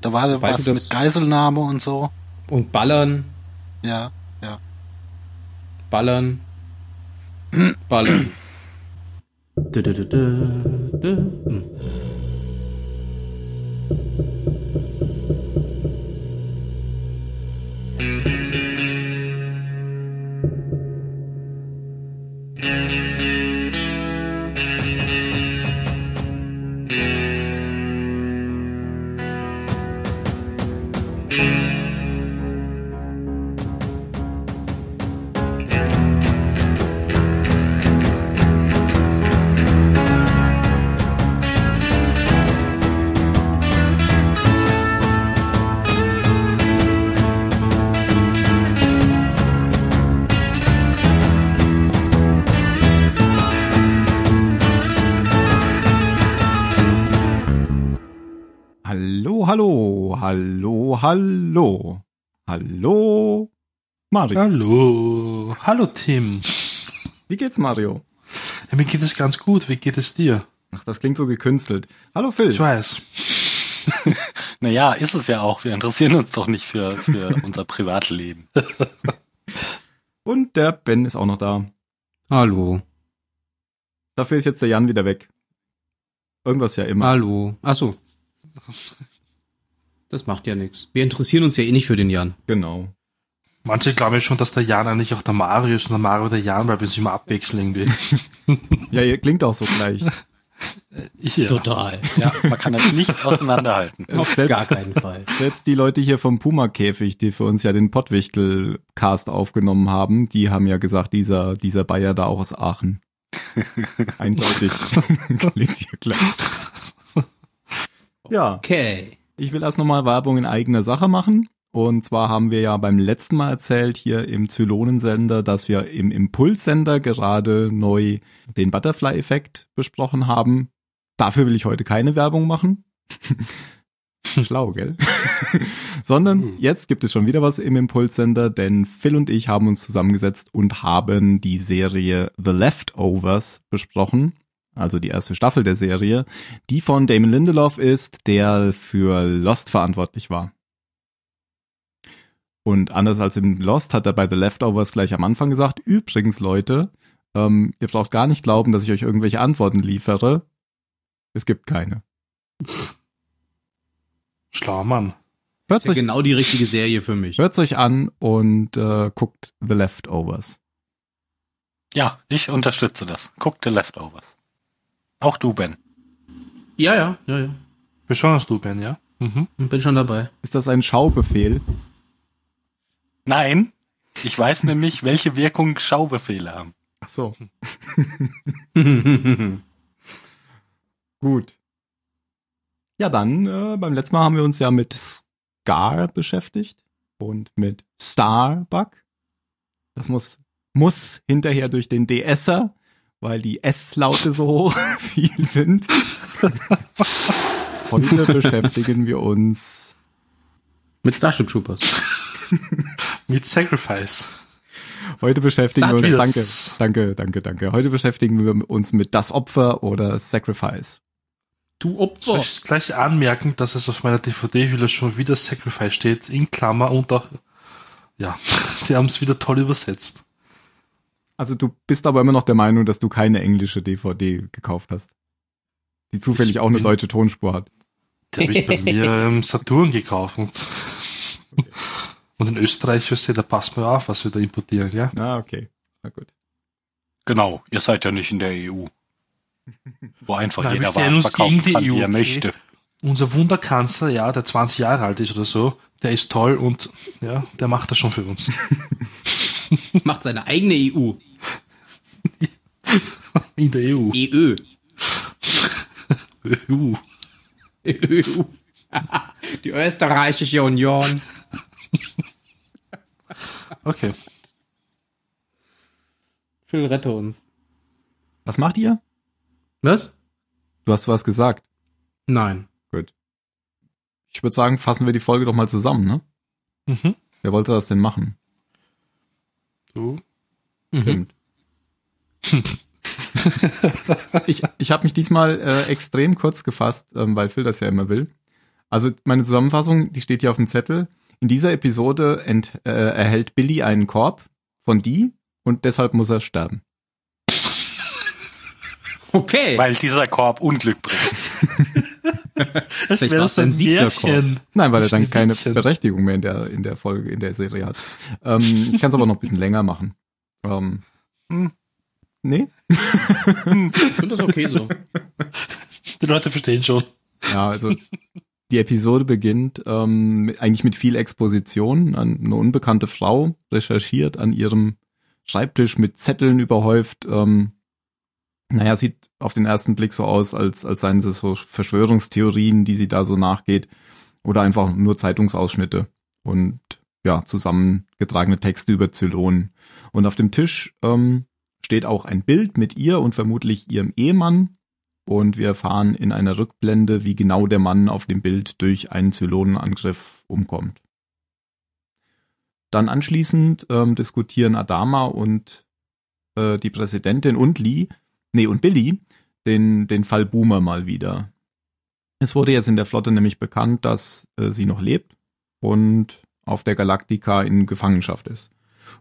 Da war Weil was das- mit Geiselnahme und so. Und ballern, Ja, ja. ballern, ballern. hallo. Mario. Hallo. Hallo Tim. Wie geht's, Mario? Ja, mir geht es ganz gut. Wie geht es dir? Ach, das klingt so gekünstelt. Hallo, Phil. Ich weiß. Naja, ist es ja auch. Wir interessieren uns doch nicht für, für unser Privatleben. Und der Ben ist auch noch da. Hallo, Dafür ist jetzt der Jan wieder weg. Irgendwas ja immer. hallo. Ach so. Das macht ja nichts. Wir interessieren uns ja eh nicht für den Jan. Genau. Manche glauben ja schon, dass der Jan eigentlich auch der Mario ist und der Mario der Jan, weil wir uns immer abwechseln irgendwie. Ja, ihr klingt auch so gleich. Ja. Total. Ja, man kann das nicht auseinanderhalten. Auf Selbst- gar keinen Fall. Selbst die Leute hier vom Puma-Käfig, die für uns ja den Pottwichtel-Cast aufgenommen haben, die haben ja gesagt, dieser, dieser Bayer da auch aus Aachen. Eindeutig. Klingt hier klar. Ja, Okay. Ich will erst nochmal Werbung in eigener Sache machen. Und zwar haben wir ja beim letzten Mal erzählt hier im Zylonensender, dass wir im Impulssender gerade neu den Butterfly-Effekt besprochen haben. Dafür will ich heute keine Werbung machen. Schlau, gell? Sondern jetzt gibt es schon wieder was im Impulssender, denn Phil und ich haben uns zusammengesetzt und haben die Serie The Leftovers besprochen. Also die erste Staffel der Serie, die von Damon Lindelof ist, der für Lost verantwortlich war. Und anders als im Lost hat er bei The Leftovers gleich am Anfang gesagt, übrigens Leute, ähm, ihr braucht gar nicht glauben, dass ich euch irgendwelche Antworten liefere. Es gibt keine. Schlauer Mann. Hört ist ja euch, genau die richtige Serie für mich. hört's euch an und äh, guckt The Leftovers. Ja, ich unterstütze das. Guck The Leftovers. Auch du, Ben. Ja, ja, ja, ja. Besonders du, Ben, ja? Mhm. Bin schon dabei. Ist das ein Schaubefehl? Nein, ich weiß nämlich, welche Wirkung Schaubefehle haben. Ach so. Gut. Ja, dann, äh, beim letzten Mal haben wir uns ja mit Scar beschäftigt und mit Starbuck. Das muss, muss hinterher durch den DSer, weil die S-Laute so hoch viel sind. Heute beschäftigen wir uns Mit Starship Troopers. Mit Sacrifice. Heute beschäftigen wir uns, danke, danke, danke, danke. Heute beschäftigen wir uns mit das Opfer oder Sacrifice. Du Soll Opfer. ich gleich anmerken, dass es auf meiner DVD-Hülle schon wieder Sacrifice steht, in Klammer und auch, ja, sie haben es wieder toll übersetzt. Also du bist aber immer noch der Meinung, dass du keine englische DVD gekauft hast. Die zufällig Ich auch eine deutsche Tonspur hat. Die habe ich bei mir im Saturn gekauft. Und, und in Österreich, weißt du, da passt mir auf, was wir da importieren, ja? Ah, okay. Na gut. Genau, ihr seid ja nicht in der EU. Wo einfach Nein, jeder Waren uns verkaufen gegen die kann, EU, wie er okay? möchte. Unser Wunderkanzler, ja, der 20 Jahre alt ist oder so, der ist toll und ja, der macht das schon für uns. Macht seine eigene EU. In der EU. EÖ. EU. EU. Die Österreichische Union. Okay. Phil, rette uns. Was macht ihr? Was? Du hast was gesagt. Nein. Ich würde sagen, fassen wir die Folge doch mal zusammen, ne? Mhm. Wer wollte das denn machen? Du. Mhm. Stimmt. ich ich habe mich diesmal äh, extrem kurz gefasst, ähm, weil Phil das ja immer will. Also meine Zusammenfassung, die steht hier auf dem Zettel. In dieser Episode ent, äh, erhält Billy einen Korb von die und deshalb muss er sterben. Okay. Weil dieser Korb Unglück bringt. Vielleicht wäre so ein. Märchen. Nein, weil er dann keine. Berechtigung mehr in der, in der Folge, in der Serie hat. Ähm, ich kann es aber noch ein bisschen länger machen. Ähm, Hm. Nee? Ich finde das okay so. Die Leute verstehen schon. Ja, also die Episode beginnt ähm, eigentlich mit viel Exposition. An- Eine unbekannte Frau recherchiert an ihrem Schreibtisch mit Zetteln überhäuft. Ähm, naja, sieht auf den ersten Blick so aus, als, als seien es so Verschwörungstheorien, die sie da so nachgeht. Oder einfach nur Zeitungsausschnitte und ja, zusammengetragene Texte über Zylonen. Und auf dem Tisch ähm, steht auch ein Bild mit ihr und vermutlich ihrem Ehemann, und wir erfahren in einer Rückblende, wie genau der Mann auf dem Bild durch einen Zylonenangriff umkommt. Dann anschließend ähm, diskutieren Adama und äh, die Präsidentin und Lee, nee, und Billy, den, den Fall Boomer mal wieder. Es wurde jetzt in der Flotte nämlich bekannt, dass äh, sie noch lebt und auf der Galaktika in Gefangenschaft ist.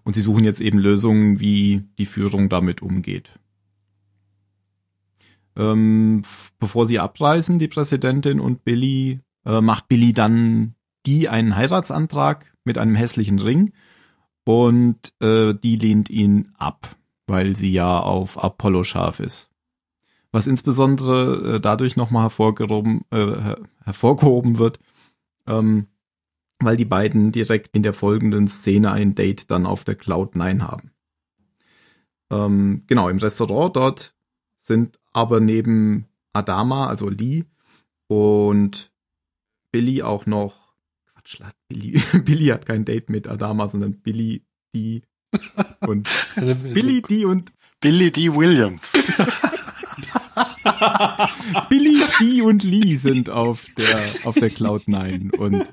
Und sie suchen jetzt eben Lösungen, wie die Führung damit umgeht. Ähm, bevor sie abreisen, die Präsidentin und Billy, äh, macht Billy dann die einen Heiratsantrag mit einem hässlichen Ring und äh, die lehnt ihn ab, weil sie ja auf Apollo scharf ist. Was insbesondere äh, dadurch nochmal hervorgehoben, äh, her hervorgehoben wird, ähm, weil die beiden direkt in der folgenden Szene ein Date dann auf der Cloud 9 haben. Ähm, genau, im Restaurant dort sind aber neben Adama, also Lee und Billy auch noch Quatsch, Billy, Billy hat kein Date mit Adama, sondern Billy, die und Billy, die und Billy D. Williams. Billy, die und Lee sind auf der auf der Cloud 9 und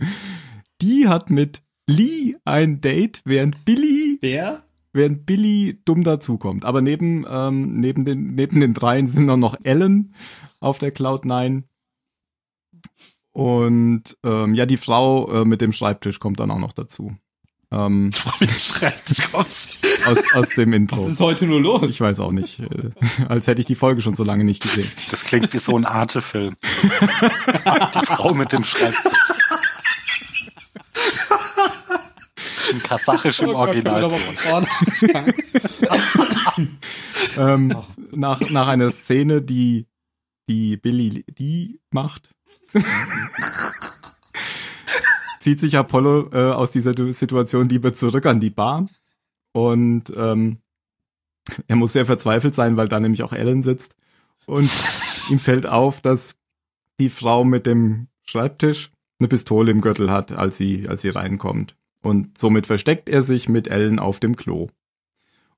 die hat mit Lee ein Date, während Billy Wer? während Billy dumm dazukommt. Aber neben, ähm, neben, den, neben den dreien sind auch noch Ellen auf der Cloud 9. Und ähm, ja, die Frau äh, mit dem Schreibtisch kommt dann auch noch dazu. Ähm, Wie du schreibst, kommst. aus, aus dem Intro. Was ist heute nur los? Ich weiß auch nicht. Äh, als hätte ich die Folge schon so lange nicht gesehen. Das klingt wie so ein Arte-Film. Die Frau mit dem Schreibtisch. In kasachischem Oh anfangen? Ähm, nach, nach einer Szene, die, die Billy die macht, zieht sich Apollo äh, aus dieser Situation lieber zurück an die Bar. Und ähm, er muss sehr verzweifelt sein, weil da nämlich auch Ellen sitzt. Und ihm fällt auf, dass die Frau mit dem Schreibtisch eine Pistole im Gürtel hat, als sie, als sie reinkommt. Und somit versteckt er sich mit Ellen auf dem Klo.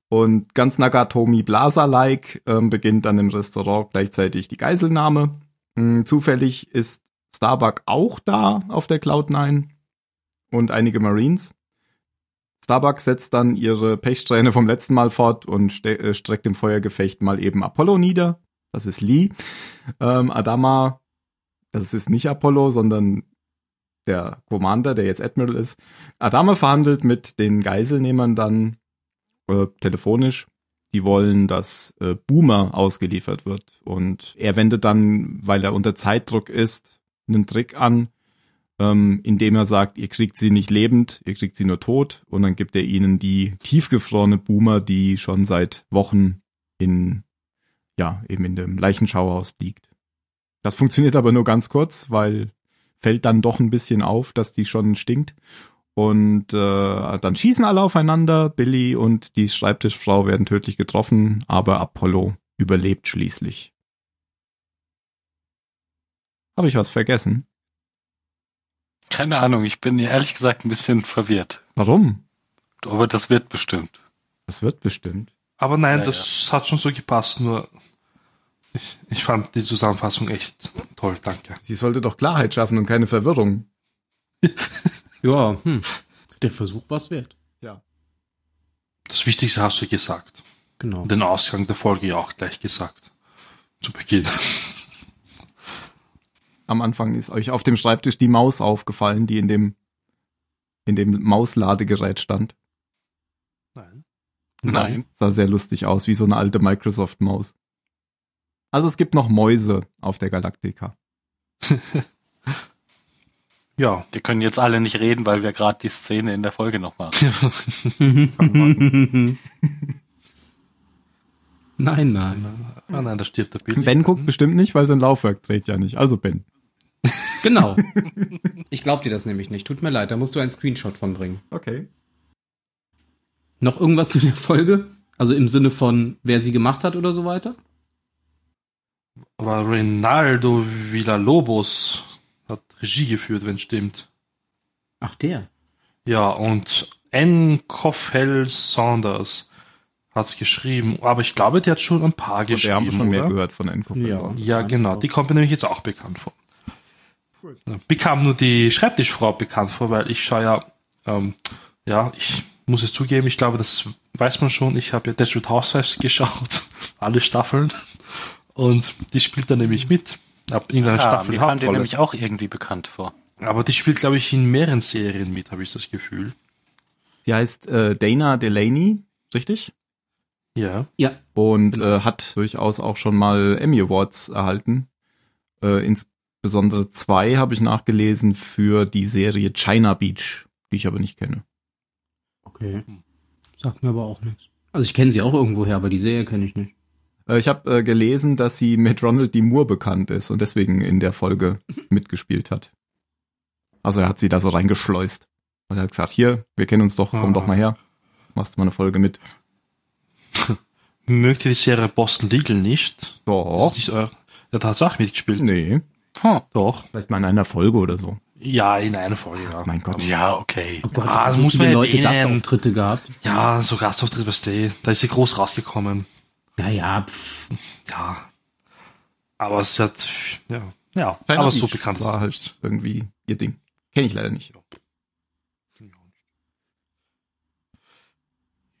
Und ganz Nagatomi Blaser-like ähm, beginnt dann im Restaurant gleichzeitig die Geiselnahme. Hm, zufällig ist Starbuck auch da auf der Cloud 9 und einige Marines. Starbuck setzt dann ihre Pechsträhne vom letzten Mal fort und äh, streckt im Feuergefecht mal eben Apollo nieder. Das ist Lee. Ähm, Adama, das ist nicht Apollo, sondern der Commander, der jetzt Admiral ist. Adama verhandelt mit den Geiselnehmern dann äh, telefonisch. Die wollen, dass äh, Boomer ausgeliefert wird. Und er wendet dann, weil er unter Zeitdruck ist, einen Trick an, ähm, indem er sagt, ihr kriegt sie nicht lebend, ihr kriegt sie nur tot. Und dann gibt er ihnen die tiefgefrorene Boomer, die schon seit Wochen in, ja, eben in dem Leichenschauhaus liegt. Das funktioniert aber nur ganz kurz, weil fällt dann doch ein bisschen auf, dass die schon stinkt. Und äh, dann schießen alle aufeinander. Billy und die Schreibtischfrau werden tödlich getroffen, aber Apollo überlebt schließlich. Habe ich was vergessen? Keine Ahnung, ich bin ehrlich gesagt ein bisschen verwirrt. Warum? Aber das wird bestimmt. Das wird bestimmt. Aber nein, Ja, das hat schon so gepasst, nur ich, ich fand die Zusammenfassung echt toll, danke. Sie sollte doch Klarheit schaffen und keine Verwirrung. Ja, hm. Der Versuch war's wert. Das Wichtigste hast du gesagt. Genau. Den Ausgang der Folge ja auch gleich gesagt. Zu Beginn. Am Anfang ist euch auf dem Schreibtisch die Maus aufgefallen, die in dem, in dem Mausladegerät stand. Nein. Nein. Sah sehr lustig aus, wie so eine alte Microsoft-Maus. Also es gibt noch Mäuse auf der Galaktika. Ja. Wir können jetzt alle nicht reden, weil wir gerade die Szene in der Folge noch machen. nein, nein. Ah nein, da stirbt der Billy. Ben guckt bestimmt nicht, weil sein Laufwerk dreht ja nicht. Also Ben. Genau. Ich glaub dir das nämlich nicht. Tut mir leid, da musst du einen Screenshot von bringen. Okay. Noch irgendwas zu der Folge? Also im Sinne von, wer sie gemacht hat oder so weiter? Aber Reynaldo Villalobos hat Regie geführt, wenn es stimmt. Ach, der. Ja, und N. Koffel Saunders hat's geschrieben. Aber ich glaube, die hat schon ein paar Und geschrieben. wir haben schon mehr oder? gehört von Enko. Ja. Ja, genau. Die kommt mir nämlich jetzt auch bekannt vor. Ja, Bekam nur die Schreibtischfrau bekannt vor, weil ich schaue ja, ähm, ja, ich muss es zugeben, ich glaube, das weiß man schon. Ich habe ja Desperate Housewives geschaut, alle Staffeln. Und die spielt da nämlich mit. Ab irgendeiner Ja, Staffel mir kam dir nämlich auch irgendwie bekannt vor. Aber die spielt, glaube ich, in mehreren Serien mit, habe ich das Gefühl. Sie heißt äh, Dana Delaney, richtig? Ja. Ja. Und Genau. äh, hat durchaus auch schon mal Emmy Awards erhalten. Äh, insbesondere zwei habe ich nachgelesen für die Serie China Beach, die ich aber nicht kenne. Okay. Sagt mir aber auch nichts. Also ich kenne sie auch irgendwoher, aber die Serie kenne ich nicht. Äh, ich habe äh, gelesen, dass sie mit Ronald D. Moore bekannt ist und deswegen in der Folge mitgespielt hat. Also er hat sie da so reingeschleust. Und er hat gesagt, hier, wir kennen uns doch, komm Ah. doch mal her. Machst du mal eine Folge mit. Mögt ihr die Serie Boston Legal nicht? Das Doch. ist nicht euer, ja, da hat auch mitgespielt. Nee. Hm. Doch. Vielleicht mal in einer Folge oder so. Ja, in einer Folge, ja. Mein Gott. Ja, okay. Oh Gott, Ah, muss man Leute. Gastauftritte gehabt. Ja, so Gastauftritt, weißt du, da ist sie groß rausgekommen. Naja, pff. Ja. Aber es hat, ja, ja, China aber so bekannt war halt irgendwie ihr Ding. Kenne ich leider nicht.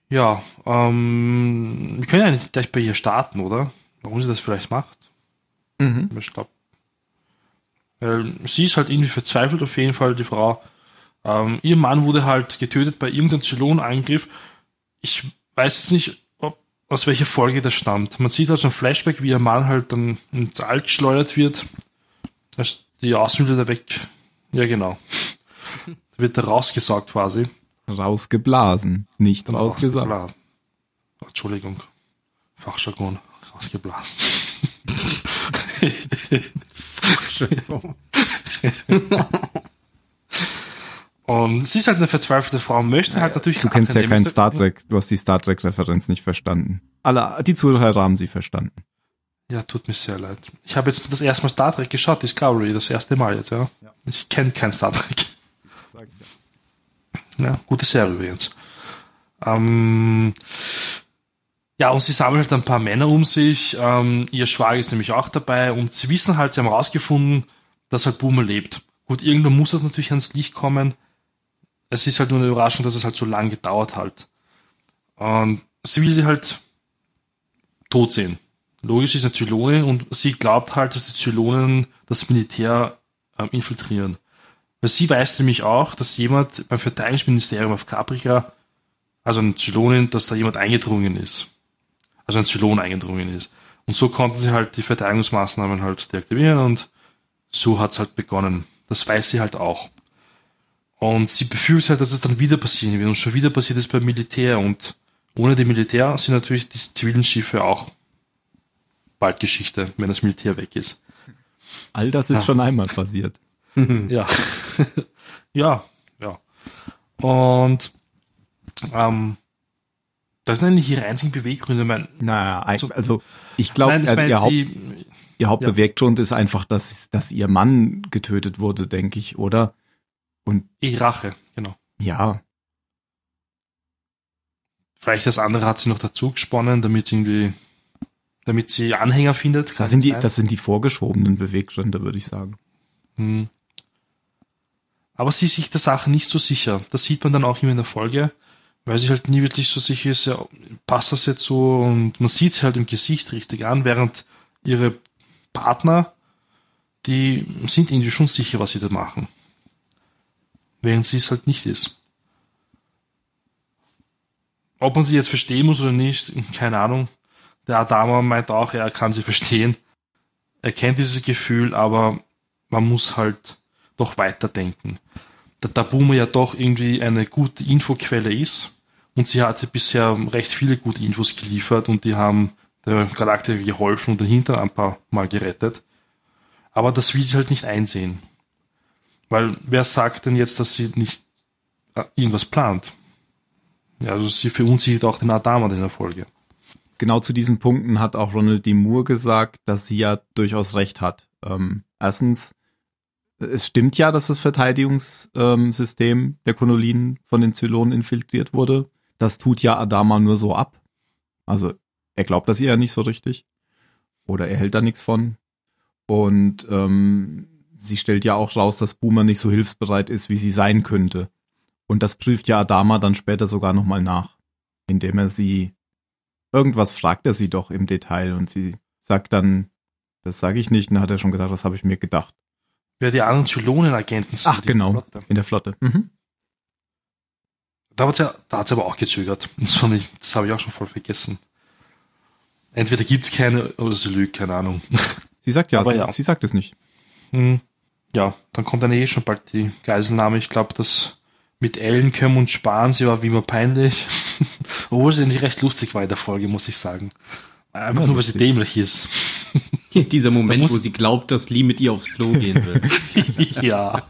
Ja, ähm, wir können ja nicht gleich bei ihr starten, oder? Warum sie das vielleicht macht. Mhm. Ich glaube. Weil sie ist halt irgendwie verzweifelt auf jeden Fall, die Frau. Ähm, ihr Mann wurde halt getötet bei irgendeinem Zylonangriff. Ich weiß jetzt nicht, ob, aus welcher Folge das stammt. Man sieht also ein Flashback, wie ihr Mann halt dann ins All geschleudert wird. Als die Außenhülle da weg. Ja, genau. da wird er rausgesaugt quasi. Rausgeblasen, nicht Dann rausgesagt. rausgeblasen. Entschuldigung. Fachjargon. Rausgeblasen. Und sie ist halt eine verzweifelte Frau, möchte halt natürlich Du kennst ja kein Akademiker- Star Trek, du hast die Star Trek-Referenz nicht verstanden. Alle, die Zuhörer haben sie verstanden. Ja, tut mir sehr leid. Ich habe jetzt das erste Mal Star Trek geschaut, Discovery, das erste Mal jetzt, ja. Ja. Ich kenne kein Star Trek. Ja, gute Serie übrigens. Ähm, ja, und sie sammeln halt ein paar Männer um sich. Ähm, ihr Schwager ist nämlich auch dabei und sie wissen halt, sie haben rausgefunden, dass halt Boomer lebt. Gut, irgendwann muss das natürlich ans Licht kommen. Es ist halt nur eine Überraschung, dass es halt so lange gedauert hat. Und sie will sie halt tot sehen. Logisch ist eine Zylonin und sie glaubt halt, dass die Zylonen das Militär ähm, infiltrieren. Weil sie weiß nämlich auch, dass jemand beim Verteidigungsministerium auf Caprica, also eine Zylonin, dass da jemand eingedrungen ist. Also ein Zylon eingedrungen ist. Und so konnten sie halt die Verteidigungsmaßnahmen halt deaktivieren und so hat's halt begonnen. Das weiß sie halt auch. Und sie befürchtet halt, dass es dann wieder passieren wird und schon wieder passiert es beim Militär und ohne die Militär sind natürlich die zivilen Schiffe auch bald Geschichte, wenn das Militär weg ist. All das ist Ja. schon einmal passiert. Ja. ja, ja. Und ähm, das sind eigentlich ihre einzigen Beweggründe. Mein, Naja, ein- So- also ich glaube, meine, ihr, Haupt, sie, ihr Hauptbeweggrund ist einfach, dass, dass ihr Mann getötet wurde, denke ich, oder? Und eh Rache, genau. ja, Vielleicht das andere hat sie noch dazu gesponnen, damit sie irgendwie, damit sie Anhänger findet. Das sind die, sein. das sind die vorgeschobenen Beweggründe, würde ich sagen. Hm. Aber sie ist sich der Sache nicht so sicher. Das sieht man dann auch immer in der Folge, weil sie halt nie wirklich so sicher ist, ja, passt das jetzt so und man sieht sie halt im Gesicht richtig an, während ihre Partner, die sind irgendwie schon sicher, was sie da machen. Während sie es halt nicht ist. Ob man sie jetzt verstehen muss oder nicht, keine Ahnung. Der Adama meint auch, er kann sie verstehen. Er kennt dieses Gefühl, aber man muss halt doch weiterdenken. Da, da Boomer ja doch irgendwie eine gute Infoquelle ist und sie hatte bisher recht viele gute Infos geliefert und die haben der Charakter geholfen und den Hintern ein paar Mal gerettet. Aber das will sie halt nicht einsehen. Weil wer sagt denn jetzt, dass sie nicht äh, irgendwas plant? Ja, also sie verunsichert auch den Adama in der Folge. Genau zu diesen Punkten hat auch Ronald D. Moore gesagt, dass sie ja durchaus recht hat. Ähm, erstens, es stimmt ja, dass das Verteidigungssystem der Konolinen von den Zylonen infiltriert wurde. Das tut ja Adama nur so ab. Also er glaubt das ihr ja nicht so richtig. Oder er hält da nichts von. Und ähm, sie stellt ja auch raus, dass Boomer nicht so hilfsbereit ist, wie sie sein könnte. Und das prüft ja Adama dann später sogar nochmal nach, indem er sie irgendwas fragt er sie doch im Detail und sie sagt dann, das sage ich nicht, und dann hat er schon gesagt, das habe ich mir gedacht. Wer die anderen Zylonen-Agenten sind. Ach, genau, Flotte. in der Flotte. Mhm. Da hat sie, da hat sie aber auch gezögert. Das, das habe ich auch schon voll vergessen. Entweder gibt es keine oder sie lügt, keine Ahnung. Sie sagt ja, aber ja. sie sagt es nicht. Hm. Ja, dann kommt dann eh schon bald die Geiselnahme. Ich glaube, das mit Ellen können und sparen, sie war wie immer peinlich. Obwohl sie nicht recht lustig war in der Folge, muss ich sagen. Einfach ja, nur, weil sie dämlich ist. Dieser Moment, wo sie glaubt, dass Lee mit ihr aufs Klo gehen will. ja.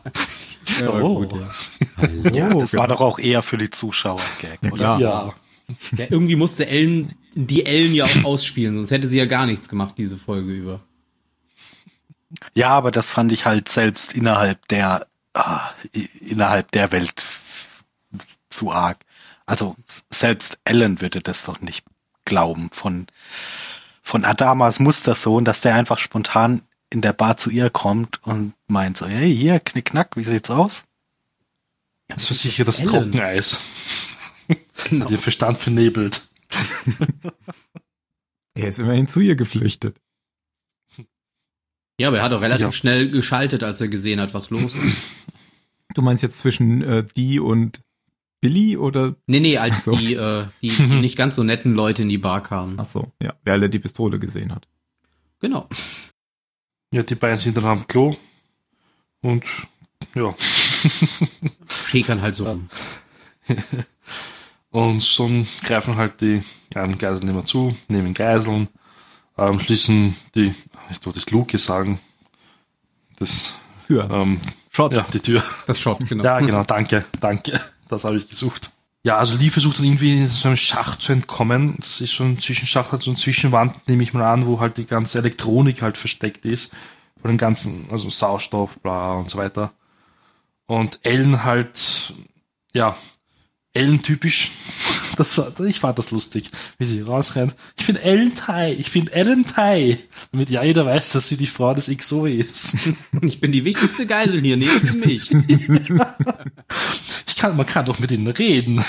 ja, oh. gut, ja. Hallo, ja, das war doch auch eher für die Zuschauer Gag, oder? Ja. ja. Irgendwie musste Ellen die Ellen ja auch ausspielen, sonst hätte sie ja gar nichts gemacht, diese Folge über. Ja, aber das fand ich halt selbst innerhalb der ah, innerhalb der Welt zu arg. Also selbst Ellen würde das doch nicht glauben von von Adamas Mustersohn, dass der einfach spontan in der Bar zu ihr kommt und meint so, hey, hier, knickknack, wie sieht's aus? Das ist sicher das Ellen. Trockeneis. Genau. den Verstand vernebelt. er ist immerhin zu ihr geflüchtet. Ja, aber er hat auch relativ ja. schnell geschaltet, als er gesehen hat, was los ist. Du meinst jetzt zwischen äh, die und Billy oder? Nee, nee, als so. die, äh, die nicht ganz so netten Leute in die Bar kamen. Ach so, ja, wer alle die Pistole gesehen hat. Genau. Ja, die beiden sind dann am Klo und ja. Schäkern halt so rum. und so greifen halt die ja, Geiseln immer zu, nehmen Geiseln, ähm, schließen die, ich wollte das Luke sagen, das Tür. Ähm, Shot. Ja, die Tür. Das Shot, genau. Ja, genau, danke, danke. Das habe ich gesucht. Ja, also Lee versucht dann irgendwie in so einem Schacht zu entkommen. Das ist so ein Zwischenschacht, so eine Zwischenwand, nehme ich mal an, wo halt die ganze Elektronik halt versteckt ist. Von den ganzen, also Sauerstoff, bla und so weiter. Und Ellen halt, ja, Ellen typisch. Das war, ich fand das lustig, wie sie rausrennt. Ich bin Ellen Tai, ich bin Ellen Tai. Damit ja jeder weiß, dass sie die Frau des XO ist. Ich bin die wichtigste Geisel hier, neben mich. ich kann, man kann doch mit ihnen reden.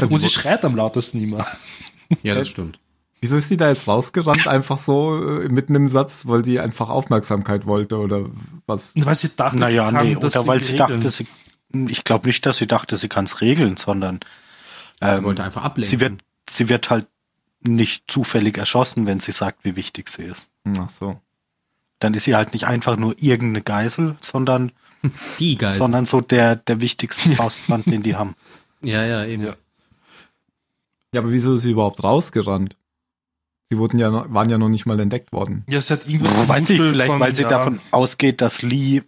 Also Und sie schreit am lautesten immer. Ja, das stimmt. Wieso ist sie da jetzt rausgerannt, einfach so äh, mitten im Satz, weil sie einfach Aufmerksamkeit wollte oder was? Weil sie dachte, naja, sie kann, nee, oder weil sie dachte, sie ich glaube nicht, dass sie dachte, sie kann es regeln, sondern ähm, sie wollte einfach ablenken. Sie wird, sie wird halt nicht zufällig erschossen, wenn sie sagt, wie wichtig sie ist. Ach so. Dann ist sie halt nicht einfach nur irgendeine Geisel, sondern die Geisel. sondern so der der wichtigste Faustband, den die haben. Ja, ja, eben. Ja. ja, aber wieso ist sie überhaupt rausgerannt? Sie wurden ja, waren ja noch nicht mal entdeckt worden. Ja, es hat irgendwas. Weiß ich, vielleicht, von, weil sie ja. davon ausgeht, dass Lee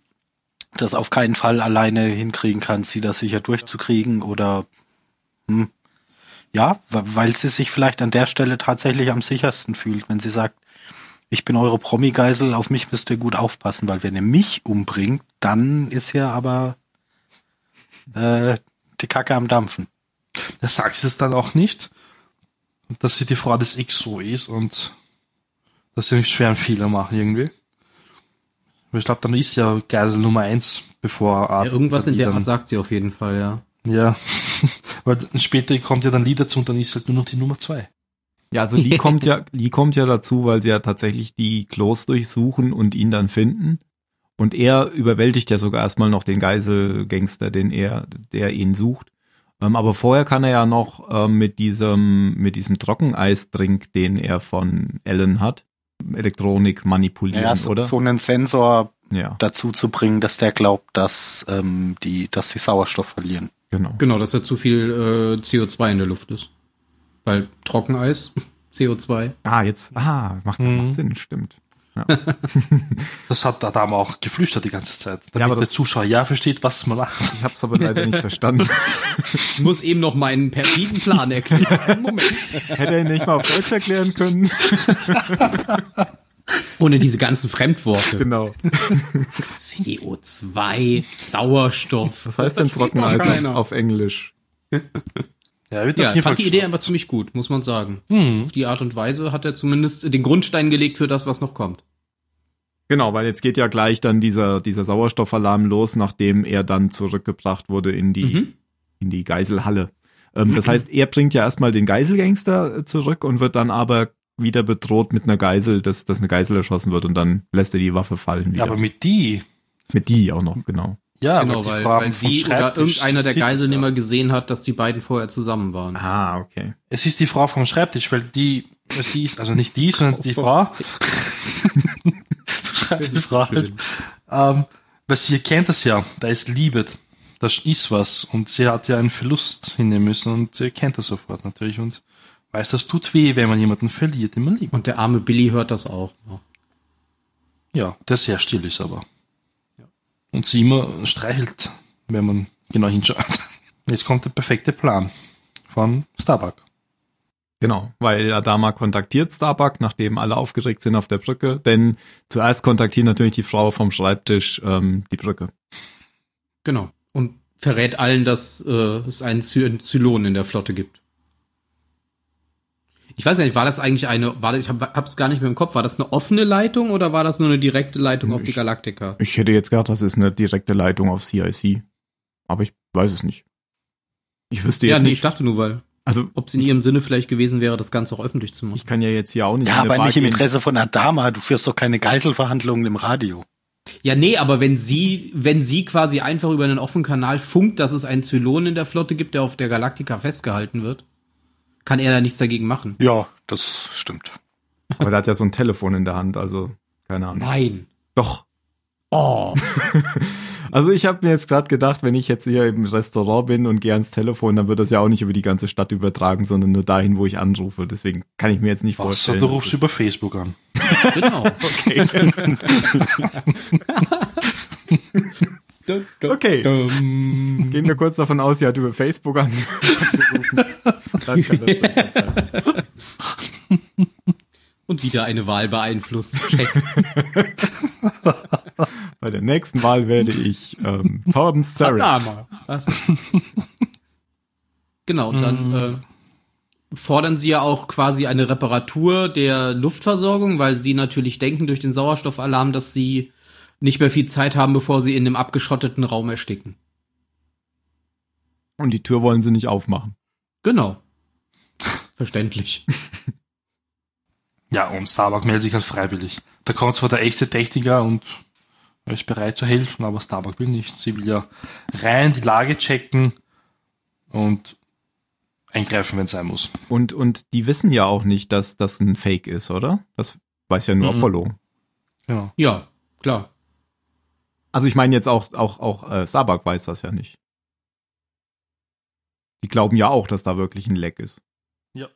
das auf keinen Fall alleine hinkriegen kann, sie das sicher durchzukriegen oder hm, ja, weil sie sich vielleicht an der Stelle tatsächlich am sichersten fühlt, wenn sie sagt, ich bin eure Promi-Geisel, auf mich müsst ihr gut aufpassen, weil wenn ihr mich umbringt, dann ist ja aber äh, die Kacke am Dampfen. Da sagt sie das dann auch nicht, dass sie die Frau des XO ist und dass sie nicht schweren Fehler machen irgendwie. Ich glaube, dann ist ja Geisel Nummer eins, bevor Art. Ja, irgendwas in der Art sagt sie auf jeden Fall, ja. Ja, weil später kommt ja dann Lee dazu und dann ist halt nur noch die Nummer zwei. Ja, also Lee kommt ja, Lee kommt ja dazu, weil sie ja tatsächlich die Klos durchsuchen und ihn dann finden. Und er überwältigt ja sogar erstmal noch den Geiselgangster, den er, der ihn sucht. Ähm, aber vorher kann er ja noch ähm, mit diesem, mit diesem Trockeneisdrink, den er von Ellen hat, Elektronik manipulieren, Ja, so, oder? so einen Sensor ja, dazu zu bringen, dass der glaubt, dass ähm, die, dass die Sauerstoff verlieren. genau. Genau, dass da zu viel äh, CO2 in der Luft ist. Weil Trockeneis, CO2. Ah, jetzt, ah, macht, Mhm. macht Sinn, stimmt. Das hat Adam auch geflüstert die ganze Zeit, damit aber der Zuschauer ja versteht, was man macht. Ich hab's aber leider nicht verstanden. Ich muss eben noch meinen perfiden Plan erklären. Moment. Hätte er ihn nicht mal auf Deutsch erklären können? Ohne diese ganzen Fremdworte. genau. CO2, Sauerstoff. Was heißt denn Trockeneis keiner. auf, auf Englisch? Ja, wird Ja, ich fand die Idee einfach ziemlich gut, muss man sagen. Hm. Auf die Art und Weise hat er zumindest den Grundstein gelegt für das, was noch kommt. Genau, weil jetzt geht ja gleich dann dieser, dieser Sauerstoffalarm los, nachdem er dann zurückgebracht wurde in die, Mhm. in die Geiselhalle. Ähm, Das heißt, er bringt ja erstmal den Geiselgangster äh, zurück und wird dann aber wieder bedroht mit einer Geisel, dass, dass eine Geisel erschossen wird und dann lässt er die Waffe fallen wieder. Ja, aber mit die, mit die auch noch, genau. Ja, genau, die weil, Frau weil vom sie oder Schreibtisch irgendeiner der Geiselnehmer gesehen hat, dass die beiden vorher zusammen waren. Ah, okay. Es ist die Frau vom Schreibtisch, weil die, sie ist, also nicht die, sondern die Frau. Schreibtischfrau halt. Ähm, weil sie erkennt das ja, da ist Liebe, da ist was und sie hat ja einen Verlust hinnehmen müssen und sie erkennt das sofort natürlich und weiß, das tut weh, wenn man jemanden verliert, den man liebt. Und der arme Billy hört das auch. Ja, der sehr still ist aber. Und sie immer streichelt, wenn man genau hinschaut. Jetzt kommt der perfekte Plan von Starbuck. Genau, weil Adama kontaktiert Starbuck, nachdem alle aufgeregt sind auf der Brücke, denn zuerst kontaktiert natürlich die Frau vom Schreibtisch ähm, die Brücke. Genau. Und verrät allen, dass äh, es einen Zy Zylon in der Flotte gibt. Ich weiß gar nicht, war das eigentlich eine, war das, ich hab, hab's gar nicht mehr im Kopf, war das eine offene Leitung oder war das nur eine direkte Leitung auf die Ich- Galaktika? Ich hätte jetzt gedacht, das ist eine direkte Leitung auf CIC, aber ich weiß es nicht. Ich wüsste Ja, jetzt nee, ich nicht, dachte nur, weil, also ob es in ihrem Sinne vielleicht gewesen wäre, das Ganze auch öffentlich zu machen. ich kann ja jetzt hier auch nicht. Ja, aber nicht im Bar gehen. Interesse von Adama. Du führst doch keine Geiselverhandlungen im Radio. Ja, nee, aber wenn sie, wenn sie quasi einfach über einen offenen Kanal funkt, dass es einen Zylon in der Flotte gibt, der auf der Galaktika festgehalten wird, kann er da nichts dagegen machen. Ja, das stimmt. Aber der hat ja so ein Telefon in der Hand, also keine Ahnung. Nein. Doch. Oh. Also ich habe mir jetzt gerade gedacht, wenn ich jetzt hier im Restaurant bin und gehe ans Telefon, dann wird das ja auch nicht über die ganze Stadt übertragen, sondern nur dahin, wo ich anrufe. Deswegen kann ich mir jetzt nicht Außer vorstellen. du dass rufst über Facebook an. Genau. Okay. Okay. Gehen wir kurz davon aus, sie hat über Facebook sein. Und wieder eine Wahl beeinflusst. Check. Bei der nächsten Wahl werde ich ähm, Torben Sarah. Genau, und dann äh, fordern sie ja auch quasi eine Reparatur der Luftversorgung, weil sie natürlich denken durch den Sauerstoffalarm, dass sie nicht mehr viel Zeit haben, bevor sie in dem abgeschotteten Raum ersticken. Und die Tür wollen sie nicht aufmachen. Genau. Verständlich. Ja, und Starbuck meldet sich halt freiwillig. Da kommt zwar der echte Techniker und er ist bereit zu helfen, aber Starbuck will nicht. Sie will ja rein die Lage checken und eingreifen, wenn es sein muss. Und, und die wissen ja auch nicht, dass das ein Fake ist, oder? Das weiß ja nur Mhm. Apollo. Genau. Ja, klar. Also ich meine jetzt auch, auch, auch äh, Starbuck weiß das ja nicht. Die glauben ja auch, dass da wirklich ein Leck ist. Ja.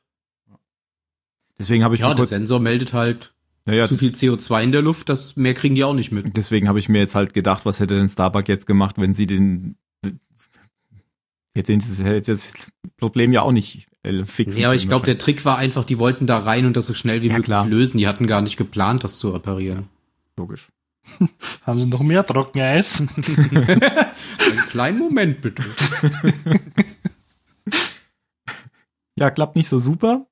Deswegen habe ich Ja, mir der Sensor meldet halt ja, ja, zu viel CO2 in der Luft, das mehr kriegen die auch nicht mit. deswegen habe ich mir jetzt halt gedacht, was hätte denn Starbuck jetzt gemacht, wenn sie den jetzt das jetzt das Problem ja auch nicht äh, fixen. Ja, aber ich glaube, der Trick war einfach, die wollten da rein und das so schnell wie Ja, möglich klar. lösen. Die hatten gar nicht geplant, das zu reparieren. logisch. Haben sie noch mehr Trockeneis? Einen kleinen Moment bitte. Ja, klappt nicht so super.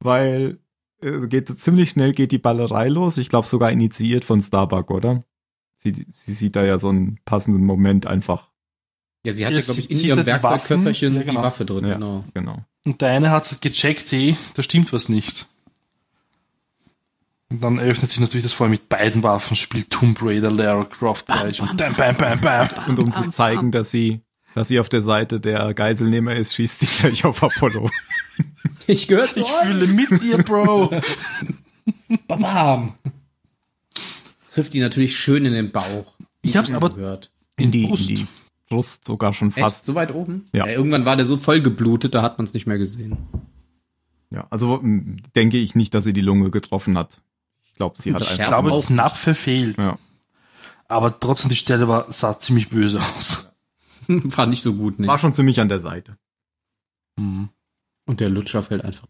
Weil äh, geht ziemlich schnell geht die Ballerei los. Ich glaube sogar initiiert von Starbuck, oder? Sie, sie sieht da ja so einen passenden Moment einfach Ja, sie hatte, Jetzt glaube ich, in ihrem die Werkzeugköfferchen. Ja, genau. die Waffe drin. Ja, Genau. genau. Und der eine hat gecheckt, hey, da stimmt was nicht. Und dann eröffnet sich natürlich das Feuer mit beiden Waffen, spielt Tomb Raider, Lara Croft gleich und bam, bam, bam, bam. Und um zu zeigen, dass sie, dass sie auf der Seite der Geiselnehmer ist, schießt sie gleich auf Apollo. Ich gehöre zu Ich fühle mit dir, Bro. Bam. Trifft die natürlich schön in den Bauch. Ich hab's aber gehört. In die, in Brust. die Brust sogar schon Echt? fast. So weit oben? Ja. Irgendwann war der so voll geblutet, da hat man es nicht mehr gesehen. Ja, also denke ich nicht, dass sie die Lunge getroffen hat. Ich glaube, sie hat Ich Ich einfach. glaube, auch knapp verfehlt. Ja. Aber trotzdem, die Stelle war, sah ziemlich böse aus. War nicht so gut, ne? War schon ziemlich an der Seite. Hm. Und der Lutscher fällt einfach.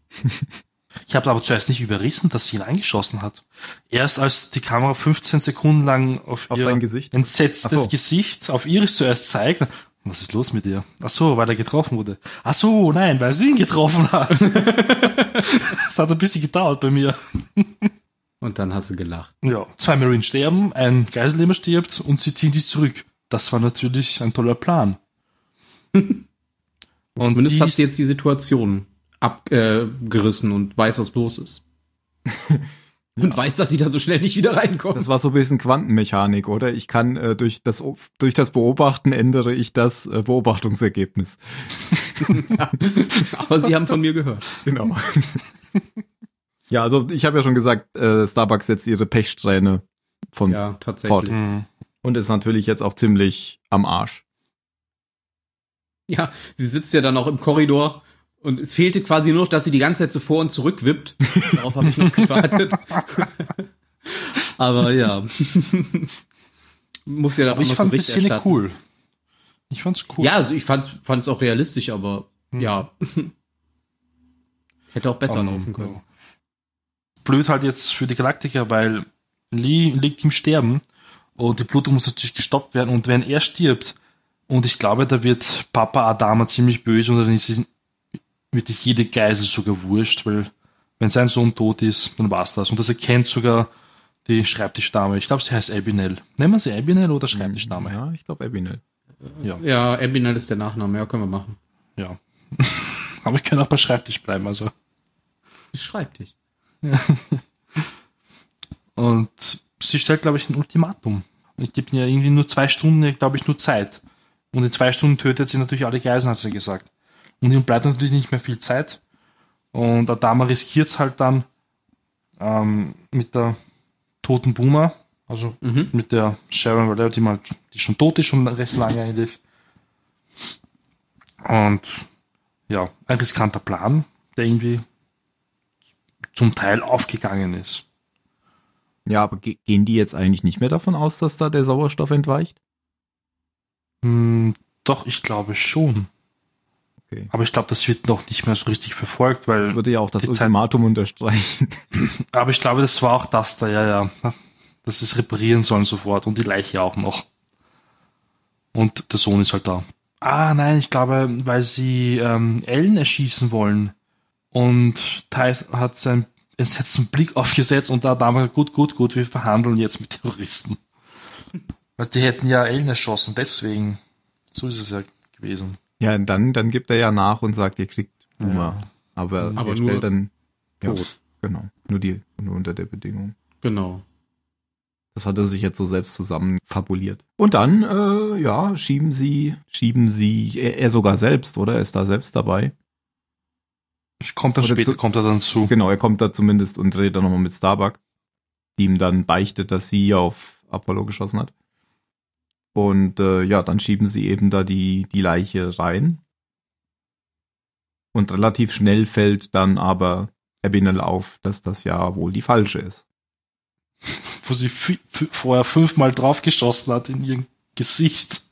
Ich habe aber zuerst nicht überrissen, dass sie ihn eingeschossen hat. Erst als die Kamera 15 Sekunden lang auf, Auf ihr sein Gesicht. entsetztes so. Gesicht auf Iris zuerst zeigt. Was ist los mit dir? Ach so, weil er getroffen wurde. Ach so, nein, weil sie ihn getroffen hat. das hat ein bisschen gedauert bei mir. Und dann hast du gelacht. Ja, zwei Marines sterben, ein Geiselnehmer stirbt und sie ziehen sich zurück. Das war natürlich ein toller Plan. und Zumindest hat sie jetzt die Situation abgerissen und weiß, was los ist. Und weiß, dass sie da so schnell nicht wieder reinkommt. Das war so ein bisschen Quantenmechanik, oder? Ich kann äh, durch das durch das Beobachten ändere ich das äh, Beobachtungsergebnis. Aber sie haben von mir gehört. Genau. Ja, also ich habe ja schon gesagt, äh, Starbucks setzt ihre Pechsträhne von Ja, Fort. tatsächlich. Hm. und ist natürlich jetzt auch ziemlich am Arsch. Ja, sie sitzt ja dann auch im Korridor und es fehlte quasi nur noch, dass sie die ganze Zeit so vor und zurück wippt. Darauf habe ich noch gewartet. Aber ja. Muss ja dann Aber auch ich fand die Bericht Szene erstatten. cool. Ich fand's cool. Ja, also ich fand's, fand's auch realistisch, aber Hm. ja. Es hätte auch besser Ähm, laufen können. Blöd halt jetzt für die Galaktiker, weil Lee liegt im Sterben und die Blutung muss natürlich gestoppt werden und wenn er stirbt, und ich glaube, da wird Papa Adama ziemlich böse und dann ist es wirklich jede Geisel sogar wurscht, weil wenn sein Sohn tot ist, dann war's das. Und das erkennt sogar die Schreibtischdame. Ich glaube, sie heißt Abinell. Nennen wir sie Abinell oder Schreibtischdame? Ja, ich glaube Abinel. Ja. Ja, Abinel ist der Nachname, ja, können wir machen. ja. Aber ich kann auch bei Schreibtisch bleiben, also. Schreib dich. Und sie stellt, glaube ich, ein Ultimatum. Und ich gebe ihr irgendwie nur zwei Stunden, glaube ich, nur Zeit. Und in zwei Stunden tötet sie natürlich alle Geiseln, hat sie gesagt. Und ihm bleibt natürlich nicht mehr viel Zeit. Und Adama riskiert es halt dann ähm, mit der toten Boomer, also Mhm. mit der Sharon Valero, die, mal, die schon tot ist, schon recht lange eigentlich. Und ja, ein riskanter Plan, der irgendwie zum Teil aufgegangen ist. Ja, aber ge gehen die jetzt eigentlich nicht mehr davon aus, dass da der Sauerstoff entweicht? Hm, doch, ich glaube schon. Okay. Aber ich glaube, das wird noch nicht mehr so richtig verfolgt, weil. Das würde ja auch das die Zeit- Ultimatum unterstreichen. aber ich glaube, das war auch das da, ja, ja. Dass sie es reparieren sollen sofort und die Leiche auch noch. Und der Sohn ist halt da. Ah, nein, ich glaube, weil sie ähm, Ellen erschießen wollen. Und Thais hat seinen entsetzten Blick aufgesetzt und da damals gut, gut, gut, wir verhandeln jetzt mit Terroristen. Weil die hätten ja Ellen erschossen, deswegen. So ist es ja gewesen. Ja, dann, dann gibt er ja nach und sagt, ihr kriegt Boomer. Ja. Aber, Aber er nur stellt dann ja, genau, nur die, nur unter der Bedingung. Genau. Das hat er sich jetzt so selbst zusammen fabuliert. Und dann, äh, ja, schieben sie, schieben sie, er, er sogar selbst, oder? Er ist da selbst dabei. Kommt dann Oder später, zu- kommt er dann zu. Genau, er kommt da zumindest und redet dann nochmal mit Starbuck, die ihm dann beichtet, dass sie auf Apollo geschossen hat. Und äh, ja, dann schieben sie eben da die, die Leiche rein. Und relativ schnell fällt dann aber Abinel auf, dass das ja wohl die falsche ist. wo sie vorher fünfmal draufgeschossen hat in ihr Gesicht.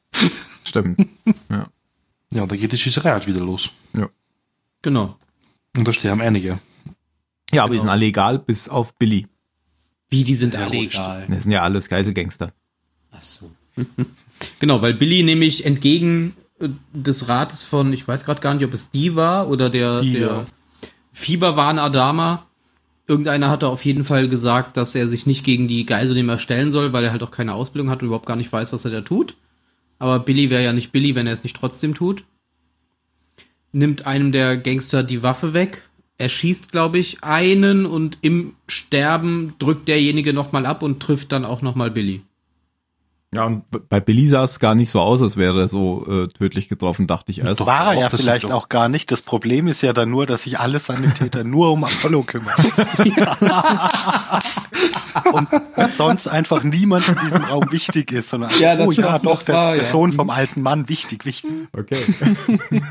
Stimmt. Ja, und da geht die Schießerei halt wieder los. Genau. Und da sterben einige. Ja, aber die Genau. sind alle egal, bis auf Billy. Wie, die sind Ja, alle egal. Das sind ja alles Geiselgangster. Ach so. genau, weil Billy nämlich entgegen äh, des Rates von, ich weiß gerade gar nicht, ob es die war oder der, Die, der ja. Fieberwahn Adama. Irgendeiner hatte auf jeden Fall gesagt, dass er sich nicht gegen die Geiselnehmer stellen soll, weil er halt auch keine Ausbildung hat und überhaupt gar nicht weiß, was er da tut. aber Billy wäre ja nicht Billy, wenn er es nicht trotzdem tut. Nimmt einem der Gangster die Waffe weg, erschießt, glaube ich, einen und im Sterben drückt derjenige nochmal ab und trifft dann auch nochmal Billy. Ja, und bei Billy sah es gar nicht so aus, als wäre er so äh, tödlich getroffen, dachte ich erst. War er ja vielleicht auch gar nicht. Das Problem ist ja dann nur, dass sich alle Sanitäter nur um Apollo kümmern. und sonst einfach niemand in diesem Raum wichtig ist, sondern Ja, das oh ja, doch, der, war, der ja. Sohn vom alten Mann, wichtig, wichtig. Okay.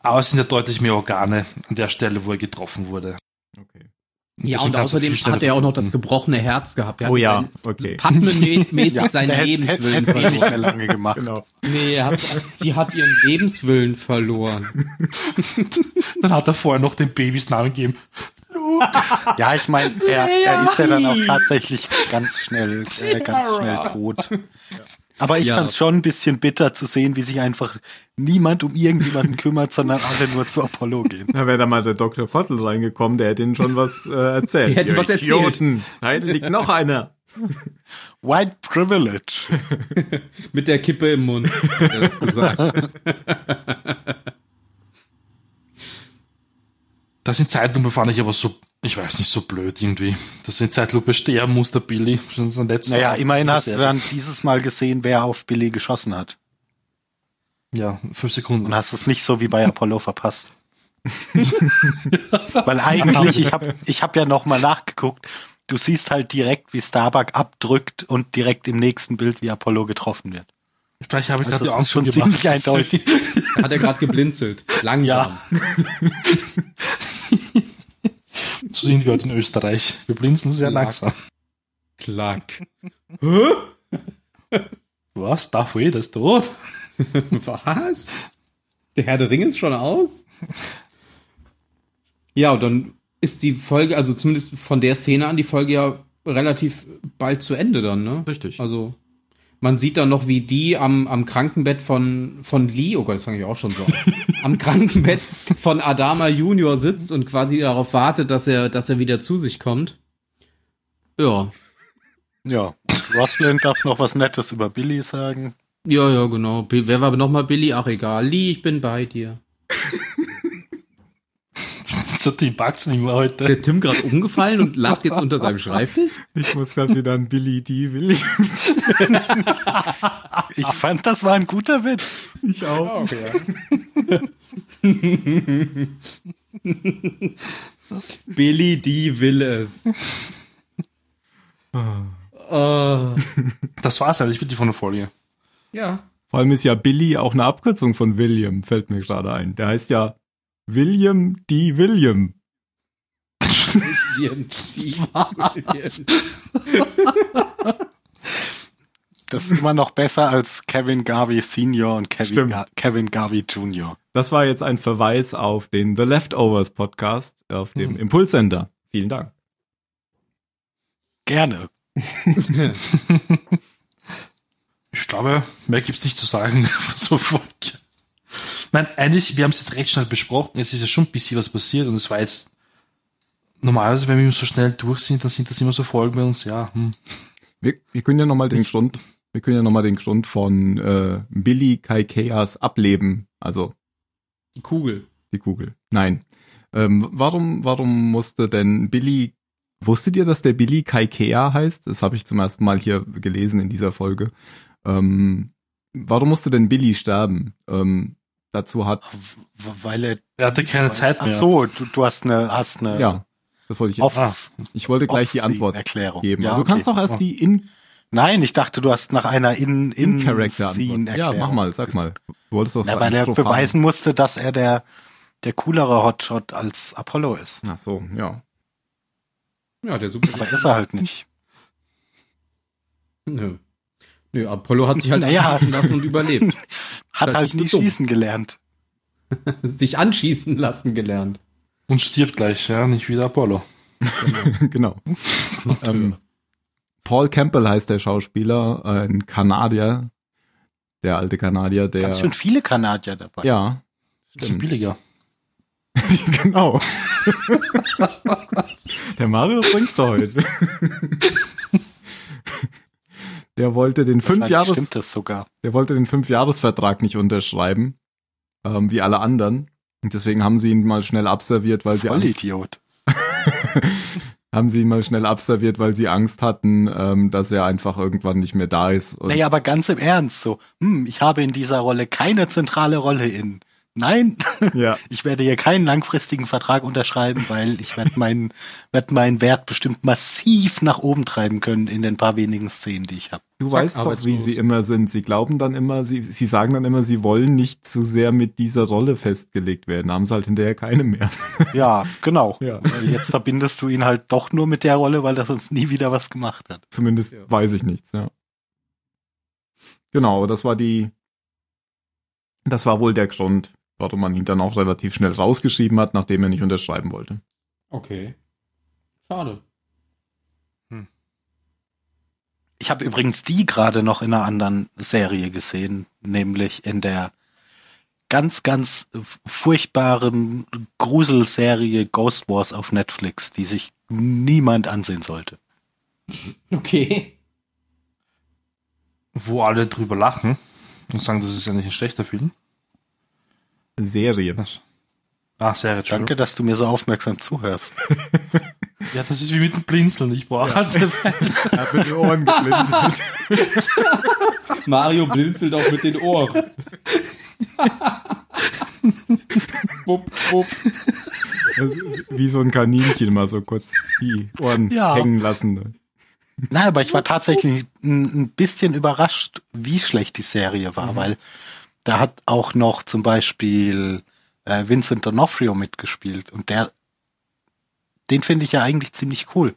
Aber es sind ja deutlich mehr Organe an der Stelle, wo er getroffen wurde. okay. Ja, Deswegen und außerdem hat er auch noch das bluten. gebrochene Herz gehabt. Er Oh ja, sein- okay. Pac-Man-mäßig Ja, seinen hätte- Lebenswillen hätte eh nicht verloren. mehr lange gemacht. Genau. Nee, er hat, sie hat ihren Lebenswillen verloren. Dann hat er vorher noch den Babys Namen gegeben. Ja, ich meine, er, er ist ja dann auch tatsächlich ganz schnell, äh, ganz schnell tot. Aber ich Ja. fand's schon ein bisschen bitter zu sehen, wie sich einfach niemand um irgendjemanden kümmert, sondern alle nur zu Apollo gehen. Da wäre da mal der Dr. Pottel reingekommen, der hätte ihnen schon was äh, erzählt. Der hätte Ihr was erzählt. Idioten. Nein, liegt noch einer. White Privilege. Mit der Kippe im Mund, hat er das gesagt. Das in Zeitlupe fand ich aber so, ich weiß nicht, so blöd irgendwie. Dass er in Zeitlupe sterben muss, der Billy. Schon sein letzter. Naja, immerhin hast du dann dieses Mal gesehen, wer auf Billy geschossen hat. Ja, fünf Sekunden. Und hast es nicht so wie bei Apollo verpasst. Weil eigentlich, ich habe ich hab ja nochmal nachgeguckt, du siehst halt direkt, wie Starbuck abdrückt und direkt im nächsten Bild, wie Apollo getroffen wird. Vielleicht habe ich Also gerade die das ist schon gemacht. ziemlich eindeutig. Hat er gerade geblinzelt. Langsam. So sind wir heute in Österreich. Wir blinzeln sehr Klack. langsam. Klack. Was? Darth Vader ist tot? Was? Der Herr der Ringe ist schon aus? Ja, und dann ist die Folge, also zumindest von der Szene an, die Folge ja relativ bald zu Ende dann, ne? Richtig. Also, man sieht dann noch, wie die am, am Krankenbett von, von Lee, oh Gott, das fange ich auch schon so an, am Krankenbett von Adama Junior sitzt und quasi darauf wartet, dass er, dass er wieder zu sich kommt. Ja. Ja. Roslyn darf noch was Nettes über Billy sagen. Ja, ja, genau. Wer war nochmal Billy? Ach, egal. Lee, ich bin bei dir. Der Team packt's nicht mehr heute. Der Tim gerade umgefallen und lacht jetzt unter seinem Schreibtisch? Ich muss gerade wieder an Billy D. Williams. Ich fand, das war ein guter Witz. Ich auch. Billy D. will es. Oh. Das war's eigentlich wirklich von der Folge. Ja. Vor allem ist ja Billy auch eine Abkürzung von William, fällt mir gerade ein. Der heißt ja William D. William. William D. William. Das ist immer noch besser als Kevin Garvey Senior und Kevin. Ga Kevin Garvey Junior. Das war jetzt ein Verweis auf den The Leftovers Podcast auf dem Hm. Impulsender. Vielen Dank. Gerne. Ich glaube, mehr gibt's nicht zu sagen. so Folge. Ich meine, eigentlich, wir haben es jetzt recht schnell besprochen. Es ist ja schon ein bisschen was passiert und es war jetzt normalerweise, wenn wir so schnell durch sind, dann sind das immer so Folgen bei uns, ja, hm. Wir, wir können ja nochmal den Grund, wir können ja noch mal den Grund von äh, Billy Kaikeas Ableben, also Die Kugel. die Kugel. Nein. Ähm, warum, warum musste denn Billy, wusstet ihr, dass der Billy Kaikea heißt? Das habe ich zum ersten Mal hier gelesen in dieser Folge. Ähm, warum musste denn Billy sterben? Ähm, dazu hat, Weil er. er hatte keine Zeit Ach mehr. so, du, du hast eine, hast eine ja, das wollte ich, Off, ich wollte gleich die Antwort Erklärung geben. Ja, du okay. kannst doch erst die in, Nein, ich dachte, du hast nach einer in in, in Character Scene. Ja, mach mal, sag mal. Du wolltest doch Ja, weil er beweisen musste, dass er der der coolere Hotshot als Apollo ist. Ach so, ja. Ja, der super. Aber ist er halt nicht. Nö. Nö, Apollo hat sich halt Naja. anschießen lassen und überlebt. Hat Halt halt nie dumm. schießen gelernt. sich anschießen lassen gelernt. Und stirbt gleich, ja, nicht wieder Apollo. genau. Ähm, Paul Campbell heißt der Schauspieler, ein Kanadier, der alte Kanadier, der Ganz schön viele Kanadier dabei. ja, Bisschen billiger. genau. der Mario bringt's heute. Der wollte den fünf Jahres, der wollte den fünf Jahresvertrag nicht unterschreiben, ähm, wie alle anderen. Und deswegen haben sie ihn mal schnell abserviert, weil sie Angst, Vollidiot. haben sie ihn mal schnell abserviert, weil sie Angst hatten, ähm, dass er einfach irgendwann nicht mehr da ist. Naja, aber ganz im Ernst, so, hm, ich habe in dieser Rolle keine zentrale Rolle in. Nein, ja, ich werde hier keinen langfristigen Vertrag unterschreiben, weil ich werde meinen, werd meinen Wert bestimmt massiv nach oben treiben können in den paar wenigen Szenen, die ich habe. du Zack, weißt doch, wie sie immer sind. Sie glauben dann immer, sie, sie sagen dann immer, sie wollen nicht zu sehr mit dieser Rolle festgelegt werden. Haben sie halt hinterher keine mehr. Ja, genau. Ja. Weil Jetzt verbindest du ihn halt doch nur mit der Rolle, weil er sonst nie wieder was gemacht hat. Zumindest Ja. weiß ich nichts, ja. Genau, das war die, das war wohl der Grund, warum man ihn dann auch relativ schnell rausgeschrieben hat, nachdem er nicht unterschreiben wollte. Okay. Schade. Ich habe übrigens die gerade noch in einer anderen Serie gesehen, nämlich in der ganz, ganz furchtbaren Gruselserie Ghost Wars auf Netflix, die sich niemand ansehen sollte. Okay. Wo alle drüber lachen und sagen, das ist ja nicht ein schlechter Film. Serie. Ah, Serie. Danke, dass du mir so aufmerksam zuhörst. Ja, das ist wie mit dem Blinzeln. Ich brauche halt Er hat mit den Ohren geblinzelt. Mario blinzelt auch mit den Ohren. bup, bup. Wie so ein Kaninchen mal so kurz die Ohren Ja. hängen lassen. Nein, aber ich war tatsächlich ein, ein bisschen überrascht, wie schlecht die Serie war, weil da hat auch noch zum Beispiel äh, Vincent D'Onofrio mitgespielt und der, den finde ich ja eigentlich ziemlich cool.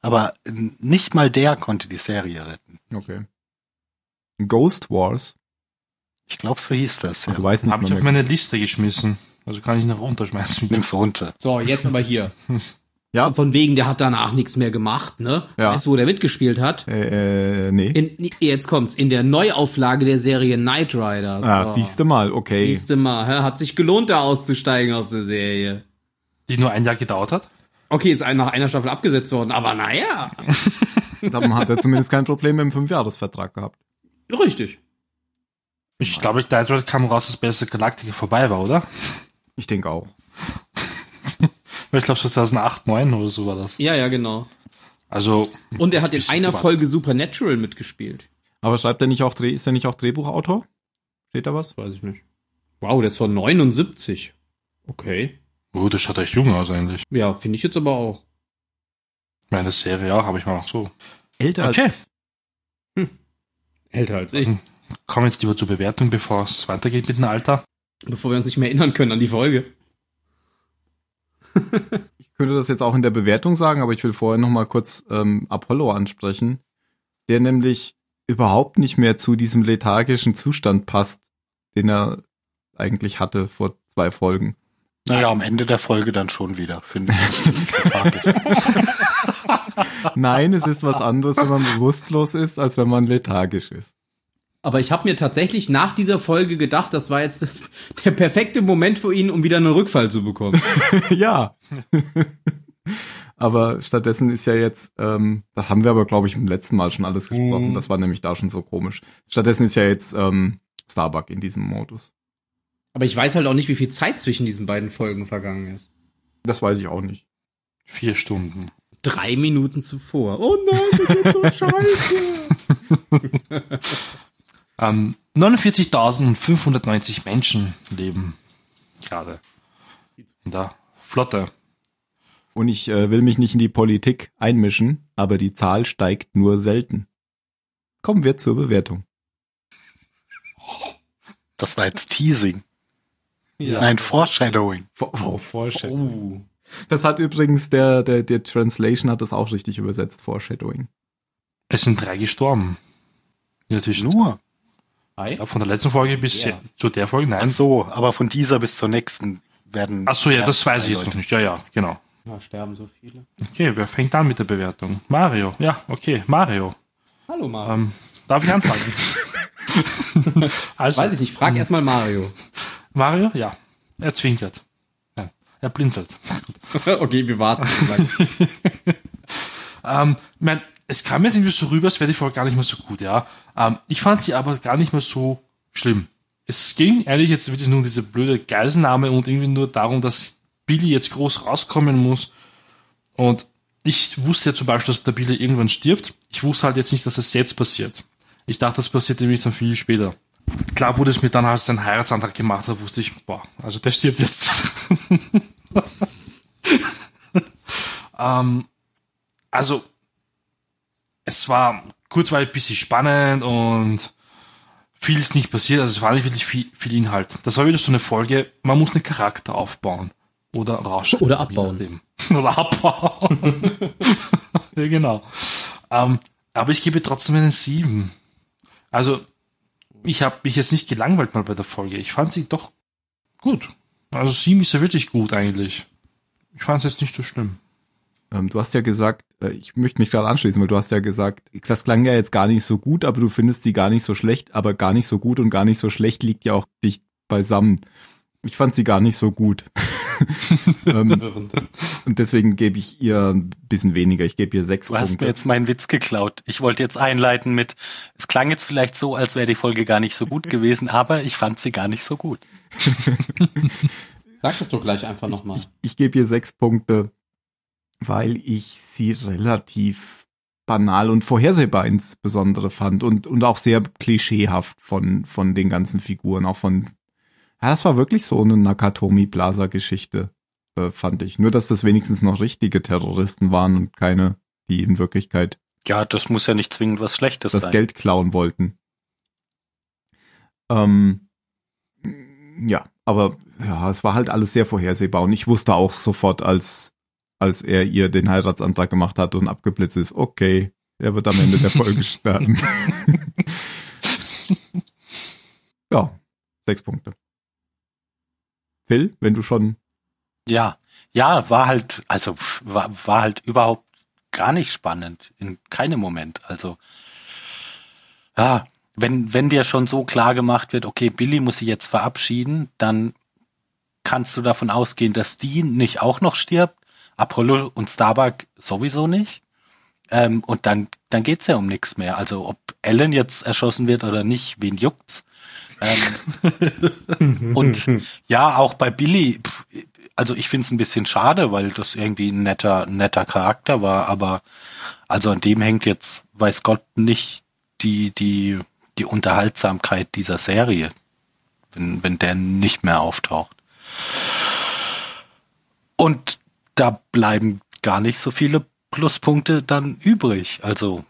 Aber nicht mal der konnte die Serie retten. Okay. Ghost Wars. Ich glaube, so hieß das. Ja. Du weißt nicht Habe ich mal auf meine Liste geschmissen. Also kann ich noch runterschmeißen. Nimm's runter. So, jetzt aber hier. Ja. Von wegen, der hat danach nichts mehr gemacht, ne? Ja. Weißt du, wo der mitgespielt hat? Äh, äh, nee. In, jetzt kommt's. In der Neuauflage der Serie Knight Rider. ah, siehst du mal, okay. Siehste mal, hä? hat sich gelohnt, da auszusteigen aus der Serie. Die nur ein Jahr gedauert hat. Okay, ist nach einer Staffel abgesetzt worden, aber naja. Dann hat er zumindest kein Problem mit dem Fünfjahresvertrag gehabt. Richtig. Ich glaube, Knight Rider kam raus, dass Beste Galactica vorbei war, oder? Ich denke auch. Ich glaube, so 2008, 2009 oder so war das. Ja, ja, genau. Also, Und er hat in einer gewartet. Folge Supernatural mitgespielt. Aber schreibt er nicht auch Dreh, ist er nicht auch Drehbuchautor? Steht da was? Weiß ich nicht. Wow, der ist von 79. Okay. oh, das schaut echt jung aus eigentlich. Ja, finde ich jetzt aber auch. Meine Serie auch, habe ich mal noch so. Älter als Okay, Älter als ich. kommen jetzt lieber zur Bewertung, bevor es weitergeht mit dem Alter. Bevor wir uns nicht mehr erinnern können an die Folge. Ich könnte das jetzt auch in der Bewertung sagen, aber ich will vorher noch mal kurz ähm, Apollo ansprechen, der nämlich überhaupt nicht mehr zu diesem lethargischen Zustand passt, den er eigentlich hatte vor zwei Folgen. Naja, am Ende der Folge dann schon wieder, finde ich. Nein, es ist was anderes, wenn man bewusstlos ist, als wenn man lethargisch ist. Aber ich habe mir tatsächlich nach dieser Folge gedacht, das war jetzt das, der perfekte Moment für ihn, um wieder einen Rückfall zu bekommen. ja. aber stattdessen ist ja jetzt, ähm, das haben wir aber, glaube ich, im letzten Mal schon alles gesprochen. Mhm. Das war nämlich da schon so komisch. Stattdessen ist ja jetzt ähm, Starbuck in diesem Modus. Aber ich weiß halt auch nicht, wie viel Zeit zwischen diesen beiden Folgen vergangen ist. Das weiß ich auch nicht. Vier Stunden. Drei Minuten zuvor. Oh nein, das ist so scheiße. Ähm, 49.590 Menschen leben gerade in der Flotte. Und ich äh, will mich nicht in die Politik einmischen, aber die Zahl steigt nur selten. Kommen wir zur Bewertung. Das war jetzt Teasing. Ja. Nein, Foreshadowing. Oh, Oh. Das hat übrigens der, der, der Translation hat das auch richtig übersetzt, Foreshadowing. Es sind drei gestorben. Zwischenzeit. Nur. Hi. Ja, von der letzten Folge bis Ja. zu der Folge, Ach nein. so, aber von dieser bis zur nächsten werden. Ach so, ja, das weiß ich jetzt Leute. noch nicht. Ja, ja, genau. Da sterben so viele. Okay, wer fängt an mit der Bewertung? Mario. Ja, okay, Mario. Hallo Mario. Ähm, darf ich anfangen? also, Weiß ich nicht, frag erst mal Mario. Mario? Ja. Er zwinkert. Nein, er blinzelt. okay, wir warten. Ähm, mein, es kam jetzt irgendwie so rüber, als wäre die Folge gar nicht mehr so gut, ja. Ähm, ich fand sie aber gar nicht mehr so schlimm. Es ging eigentlich jetzt wirklich nur um diese blöde Geiselnahme und irgendwie nur darum, dass Billy jetzt groß rauskommen muss. Und ich wusste ja zum Beispiel, dass der Billy irgendwann stirbt. Ich wusste halt jetzt nicht, dass es jetzt passiert. Ich dachte, das passiert nämlich dann viel später. Klar wurde es mir dann, als ein Heiratsantrag gemacht hat, wusste ich, boah, also der stirbt jetzt. ähm, also, es war kurzweilig ein bisschen spannend und viel ist nicht passiert, also es war nicht wirklich viel, viel Inhalt. Das war wieder so eine Folge, man muss einen Charakter aufbauen. Oder rauschen. Oder abbauen. Oder abbauen. ja, genau. Ähm, aber ich gebe trotzdem einen 7. Also, ich habe mich jetzt nicht gelangweilt mal bei der Folge. Ich fand sie doch gut. Also 7 ist ja wirklich gut eigentlich. Ich fand es jetzt nicht so schlimm. Ähm, du hast ja gesagt, äh, ich möchte mich gerade anschließen, weil du hast ja gesagt, das klang ja jetzt gar nicht so gut, aber du findest die gar nicht so schlecht, aber gar nicht so gut und gar nicht so schlecht liegt ja auch dicht beisammen. Ich fand sie gar nicht so gut. ähm, und deswegen gebe ich ihr ein bisschen weniger. Ich gebe ihr sechs Du hast mir jetzt meinen Witz geklaut. Ich wollte jetzt einleiten mit, es klang jetzt vielleicht so, als wäre die Folge gar nicht so gut gewesen, aber ich fand sie gar nicht so gut. Sag das doch gleich einfach nochmal. Ich, ich gebe ihr sechs Punkte, weil ich sie relativ banal und vorhersehbar insbesondere fand und, und auch sehr klischeehaft von, von den ganzen Figuren, auch von ja, das war wirklich so eine Nakatomi Plaza Geschichte, äh, fand ich. Nur, dass das wenigstens noch richtige Terroristen waren und keine, die in Wirklichkeit. Ja, das muss ja nicht zwingend was Schlechtes das sein. Das Geld klauen wollten. Ähm, ja, aber ja, es war halt alles sehr vorhersehbar und ich wusste auch sofort, als, als er ihr den Heiratsantrag gemacht hat und abgeblitzt ist, okay, er wird am Ende der Folge sterben. ja, sechs Punkte. Phil, wenn du schon. Ja, ja, war halt, also war, war halt überhaupt gar nicht spannend in keinem Moment. Also ja, wenn wenn dir schon so klar gemacht wird, okay, Billy muss sich jetzt verabschieden, dann kannst du davon ausgehen, dass Dean nicht auch noch stirbt, Apollo und Starbuck sowieso nicht. Ähm, und dann dann geht's ja um nichts mehr. Also ob Ellen jetzt erschossen wird oder nicht, wen juckt's? Ähm, und ja, auch bei Billy, also ich finde es ein bisschen schade, weil das irgendwie ein netter, netter Charakter war, aber also an dem hängt jetzt, weiß Gott, nicht die, die, die Unterhaltsamkeit dieser Serie, wenn, wenn der nicht mehr auftaucht. Und da bleiben gar nicht so viele Pluspunkte dann übrig. Also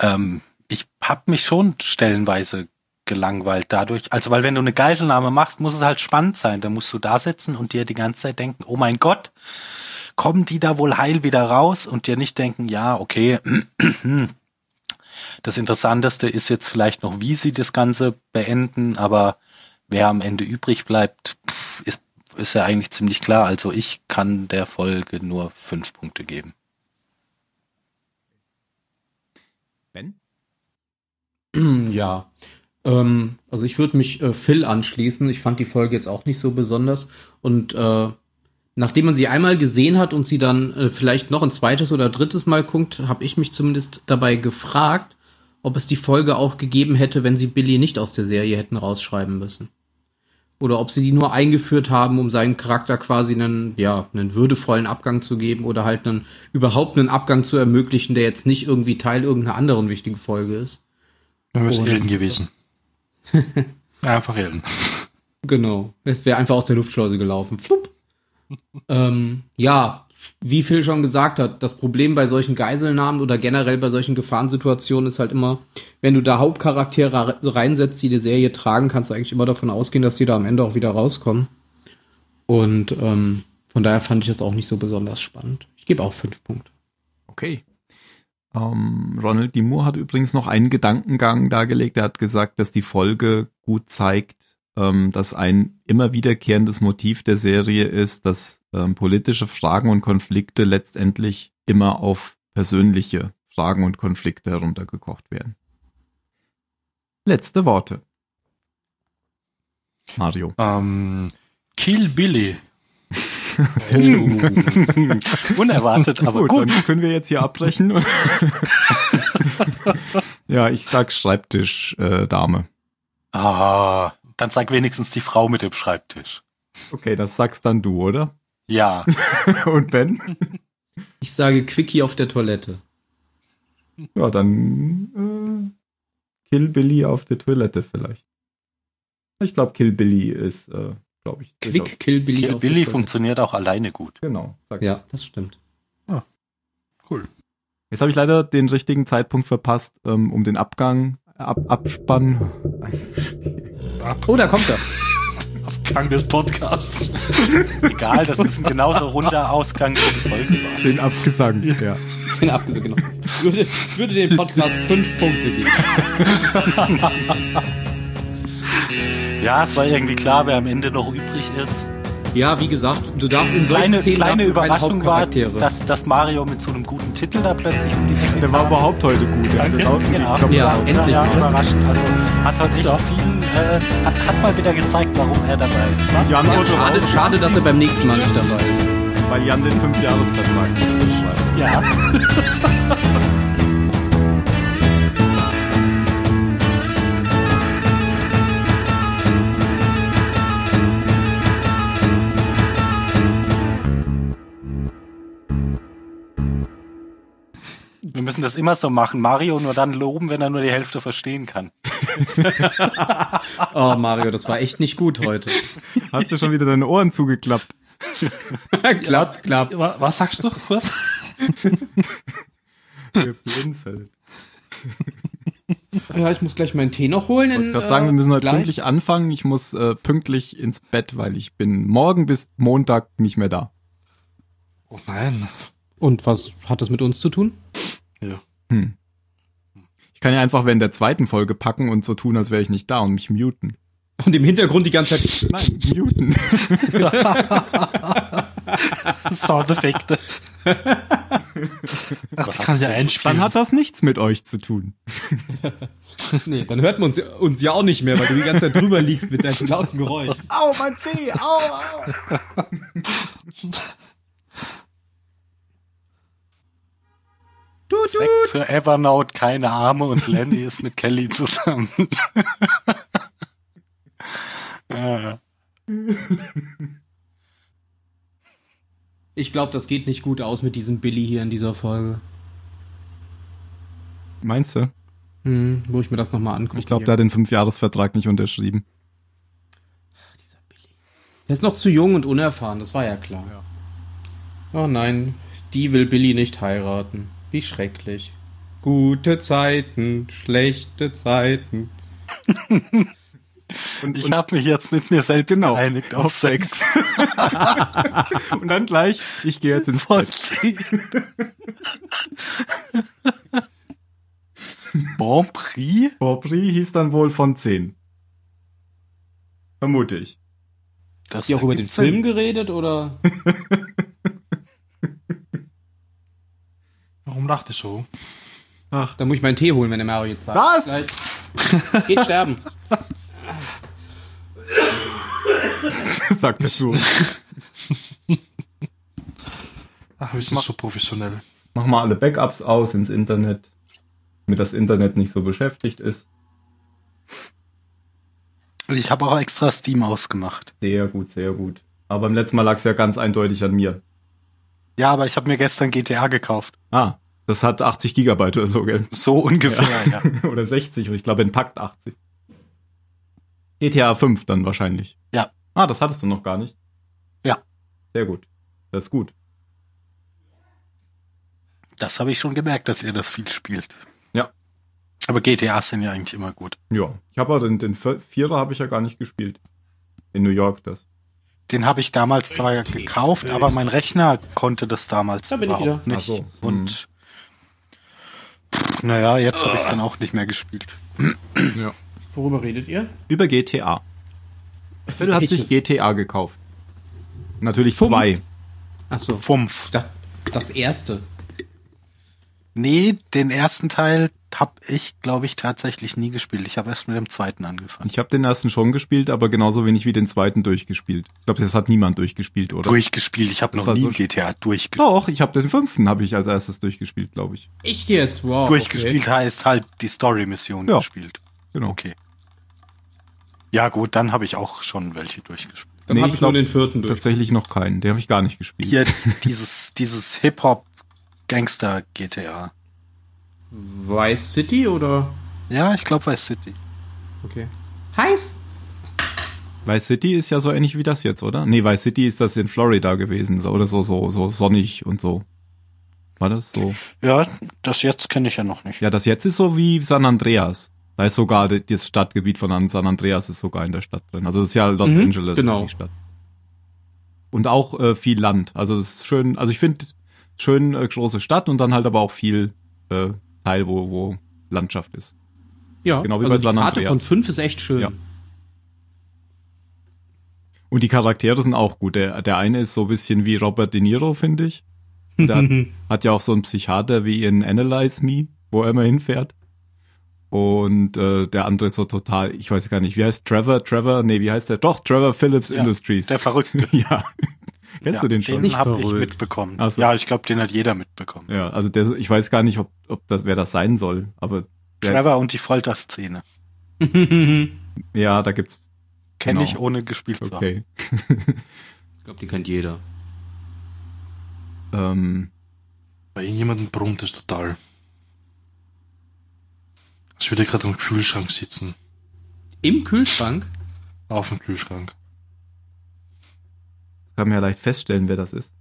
ähm, ich habe mich schon stellenweise gelangweilt dadurch. Also, weil wenn du eine Geiselnahme machst, muss es halt spannend sein. Da musst du da sitzen und dir die ganze Zeit denken, oh mein Gott, kommen die da wohl heil wieder raus und dir nicht denken, ja, okay, das Interessanteste ist jetzt vielleicht noch, wie sie das Ganze beenden, aber wer am Ende übrig bleibt, ist, ist ja eigentlich ziemlich klar. Also ich kann der Folge nur fünf Punkte geben. Ben? Ja, ähm, also ich würde mich äh, Phil anschließen. Ich fand die Folge jetzt auch nicht so besonders. Und äh, nachdem man sie einmal gesehen hat und sie dann äh, vielleicht noch ein zweites oder drittes Mal guckt, habe ich mich zumindest dabei gefragt, ob es die Folge auch gegeben hätte, wenn sie Billy nicht aus der Serie hätten rausschreiben müssen. Oder ob sie die nur eingeführt haben, um seinen Charakter quasi einen, ja, einen würdevollen Abgang zu geben oder halt einen, überhaupt einen Abgang zu ermöglichen, der jetzt nicht irgendwie Teil irgendeiner anderen wichtigen Folge ist. Wäre es Ellen gewesen. einfach Ellen. Genau. Es wäre einfach aus der Luftschleuse gelaufen. ähm, ja, wie Phil schon gesagt hat, das Problem bei solchen Geiselnahmen oder generell bei solchen Gefahrensituationen ist halt immer, wenn du da Hauptcharaktere reinsetzt, die die Serie tragen, kannst du eigentlich immer davon ausgehen, dass die da am Ende auch wieder rauskommen. Und ähm, von daher fand ich das auch nicht so besonders spannend. Ich gebe auch fünf Punkte. Okay. Ähm, Ronald D. Moore hat übrigens noch einen Gedankengang dargelegt. Er hat gesagt, dass die Folge gut zeigt, ähm, dass ein immer wiederkehrendes Motiv der Serie ist, dass ähm, politische Fragen und Konflikte letztendlich immer auf persönliche Fragen und Konflikte heruntergekocht werden. Letzte Worte. Mario. Ähm, Kill Billy. Unerwartet, aber gut, gut. dann können wir jetzt hier abbrechen. ja, ich sag Schreibtisch, äh, Dame. Ah, dann sag wenigstens die Frau mit dem Schreibtisch. Okay, das sagst dann du, oder? Ja. Und Ben? Ich sage Quickie auf der Toilette. Ja, dann äh, Kill Billy auf der Toilette vielleicht. Ich glaube, Kill Billy ist, äh, glaube ich. Quick durchaus- Kill Billy. Kill auf der Billy funktioniert auch alleine gut. Genau. Sag Ja, das stimmt. Cool. Jetzt habe ich leider den richtigen Zeitpunkt verpasst, ähm, um den Abgang, Ab Abspann. Oh, da kommt er. Abgang des Podcasts. Egal, das ist ein genauso runder Ausgang, wie die Folge war. Den Abgesang, ja. Ich bin abgesehen, genau. Ich würde, ich würde dem Podcast fünf Punkte geben. Ja, es war irgendwie klar, wer am Ende noch übrig ist. Ja, wie gesagt, du darfst in solchen Kleine, Szenen kleine Überraschung war, dass, dass Mario mit so einem guten Titel da plötzlich um die Ecke Der war überhaupt heute gut. Hatte Danke. laut Ja, geklopft. Ja, endlich ja mal. überraschend. Also hat heute echt viel, äh, hat, hat mal wieder gezeigt, warum er dabei ist. Antwort ja, schade, schade, dass er beim nächsten Mal nicht dabei ist. Weil Jan den Fünfjahresvertrag nicht unterschreibt. Ja. das immer so machen. Mario nur dann loben, wenn er nur die Hälfte verstehen kann. Oh, Mario, das war echt nicht gut heute. Hast du schon wieder deine Ohren zugeklappt? klappt, klappt. Wa- Was sagst du? Was? Geblinzelt. Ja, ich muss gleich meinen Tee noch holen. Ich wollte gerade sagen, wir müssen heute gleich. pünktlich anfangen. Ich muss äh, pünktlich ins Bett, weil ich bin morgen bis Montag nicht mehr da. Oh nein. Und was hat das mit uns zu tun? Ja. Hm. Ich kann ja einfach während der zweiten Folge packen und so tun, als wäre ich nicht da und mich muten. Und im Hintergrund die ganze Zeit. Nein, muten. Soundeffekte. Das kann ja einspielen. Dann hat das nichts mit euch zu tun. Nee, dann hört man uns, uns ja auch nicht mehr, weil du die ganze Zeit drüber liegst mit deinem lauten Geräusch. Au, mein Zeh, au, au. Sex für Evernote, keine Arme und Lenny ist mit Kelly zusammen. Ja. Ich glaube, das geht nicht gut aus mit diesem Billy hier in dieser Folge. Meinst du? Hm, wo ich mir das nochmal angucke. Ich glaube, der hat den Fünfjahresvertrag nicht unterschrieben. Dieser Billy. Der ist noch zu jung und unerfahren, das war ja klar. Oh nein, die will Billy nicht heiraten. Wie schrecklich. Gute Zeiten, schlechte Zeiten. Und, Ich habe mich jetzt mit mir selbst Genau, geeinigt auf Sex. und dann gleich, ich gehe jetzt ins Bett. bon Prix? Aubry hieß dann wohl von 10. Vermute ich. Das Die auch über den Film geredet oder? Warum lacht ihr so? Ach, Da muss ich meinen Tee holen, wenn der Mario jetzt sagt. Was? Gleich. Geht sterben. sagt er so. Ach, wir sind so professionell. Mach mal alle Backups aus ins Internet, damit das Internet nicht so beschäftigt ist. Ich habe auch extra Steam ausgemacht. Sehr gut, sehr gut. Aber beim letzten Mal lag es ja ganz eindeutig an mir. Ja, aber ich habe mir gestern GTA gekauft. Ah, das hat 80 Gigabyte oder so, gell? So ungefähr, ja. oder 60, und ich glaube entpackt 80. GTA 5 dann wahrscheinlich. Ja. Ah, das hattest du noch gar nicht. Ja. Sehr gut. Das ist gut. Das habe ich schon gemerkt, dass ihr das viel spielt. Ja. Aber GTAs sind ja eigentlich immer gut. Ja. Ich habe aber den, den Vier- Vierer habe ich ja gar nicht gespielt. In New York das. Den habe ich damals zwar gekauft, aber mein Rechner konnte das damals Da bin ich überhaupt wieder. nicht. So. Und pff, naja, jetzt habe ich dann auch nicht mehr gespielt. Ja. Worüber redet ihr? Über GTA. Phil hat sich? GTA gekauft. Natürlich Fünf? zwei. Ach so. Fumpf. Das, das erste. Nee, den ersten Teil habe ich, glaube ich, tatsächlich nie gespielt. Ich habe erst mit dem zweiten angefangen. Ich habe den ersten schon gespielt, aber genauso wenig wie den zweiten durchgespielt. Ich glaube, das hat niemand durchgespielt, oder? Durchgespielt. Ich habe Das noch nie so GTA durchgespielt. Doch, ich habe den fünften habe ich als erstes durchgespielt, glaube ich. Echt jetzt? Wow. durchgespielt heißt halt die Story-Mission Ja. gespielt. Genau. Okay. Ja gut, dann habe ich auch schon welche durchgespielt. Okay. Dann Nee, hab ich ich nur den vierten durch. Tatsächlich noch keinen. Den habe ich gar nicht gespielt. Hier dieses, dieses Hip-Hop-Gangster-GTA. Vice City oder? Ja, ich glaube Vice City. Okay. Heiß? Vice City ist ja so ähnlich wie das jetzt, oder? Nee, Vice City ist das in Florida gewesen oder so so so sonnig und so. War das so? Ja, das jetzt kenne ich ja noch nicht. Ja, das jetzt ist so wie San Andreas. Da ist sogar das Stadtgebiet von An- San Andreas ist sogar in der Stadt drin. Also das ist ja Los Mhm, Angeles genau. die Stadt. Und auch äh, viel Land. Also das ist schön. Also ich finde schön äh, große Stadt und dann halt aber auch viel äh, Teil, wo wo Landschaft ist. Ja, Genau wie also bei die San Karte Andreas. von 5 ist echt schön. Ja. Und die Charaktere sind auch gut. Der, der eine ist so ein bisschen wie Robert De Niro, finde ich. Und der hat, hat ja auch so einen Psychiater wie in Analyze Me, wo er immer hinfährt. Und äh, der andere ist so total, ich weiß gar nicht, wie heißt Trevor? Trevor? Nee, wie heißt der? Doch, Trevor Phillips Ja, Industries. Der Verrückte. ja. Kennst du den schon? Den habe ich mitbekommen. Ach so. Ja, ich glaube, den hat jeder mitbekommen. Ja, also der, ich weiß gar nicht, ob, ob das, wer das sein soll, aber Trevor und die Folterszene. ja, da gibt's, Kenne Genau. ich, ohne gespielt zu haben. okay. ich glaube, die kennt jeder. Ähm, Bei irgendjemandem brummt es total. Als würde er gerade am Kühlschrank sitzen. Im Kühlschrank? Auf dem Kühlschrank. Kann man ja leicht feststellen, wer das ist.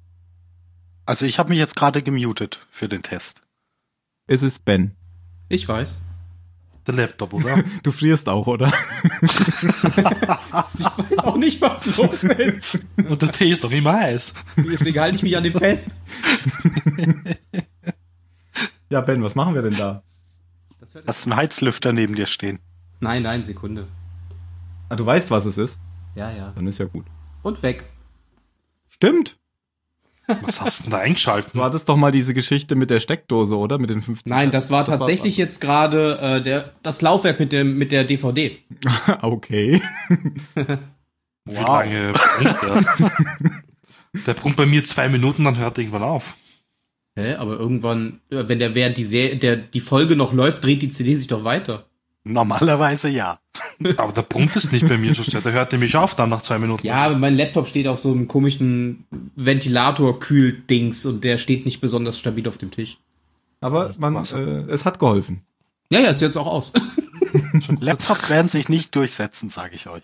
Also ich habe mich jetzt gerade gemutet für den Test. Es ist Ben. Ich weiß. Der Laptop, oder? Du frierst auch, oder? Ich weiß auch nicht, was los ist. Und der Tee ist doch immer heiß. Deswegen halte ich mich an dem fest. Ja, Ben, was machen wir denn da? Hast einen Heizlüfter neben dir stehen. nein, nein, Sekunde. Ah, du weißt, was es ist? Ja, ja. Dann ist ja gut. Und weg. Stimmt. Was hast du denn da eingeschalten? Du hattest doch mal diese Geschichte mit der Steckdose, oder? Mit den 15. Nein, das war tatsächlich jetzt gerade äh, der das Laufwerk mit dem mit der DVD. okay. Wie Wow. lange brummt der? der brummt bei mir zwei Minuten, dann hört er irgendwann auf. Hä, aber irgendwann, äh, wenn der während die Serie, der die Folge noch läuft, dreht die CD sich doch weiter. Normalerweise ja. Aber der brummt es nicht bei mir so sehr. Der hört nämlich auf dann nach zwei Minuten. Ja, aber mein Laptop steht auf so einem komischen Ventilator-Kühl-Dings und der steht nicht besonders stabil auf dem Tisch. Aber man, äh, es hat geholfen. Ja, ja, ist jetzt auch aus. Laptops werden sich nicht durchsetzen, sage ich euch.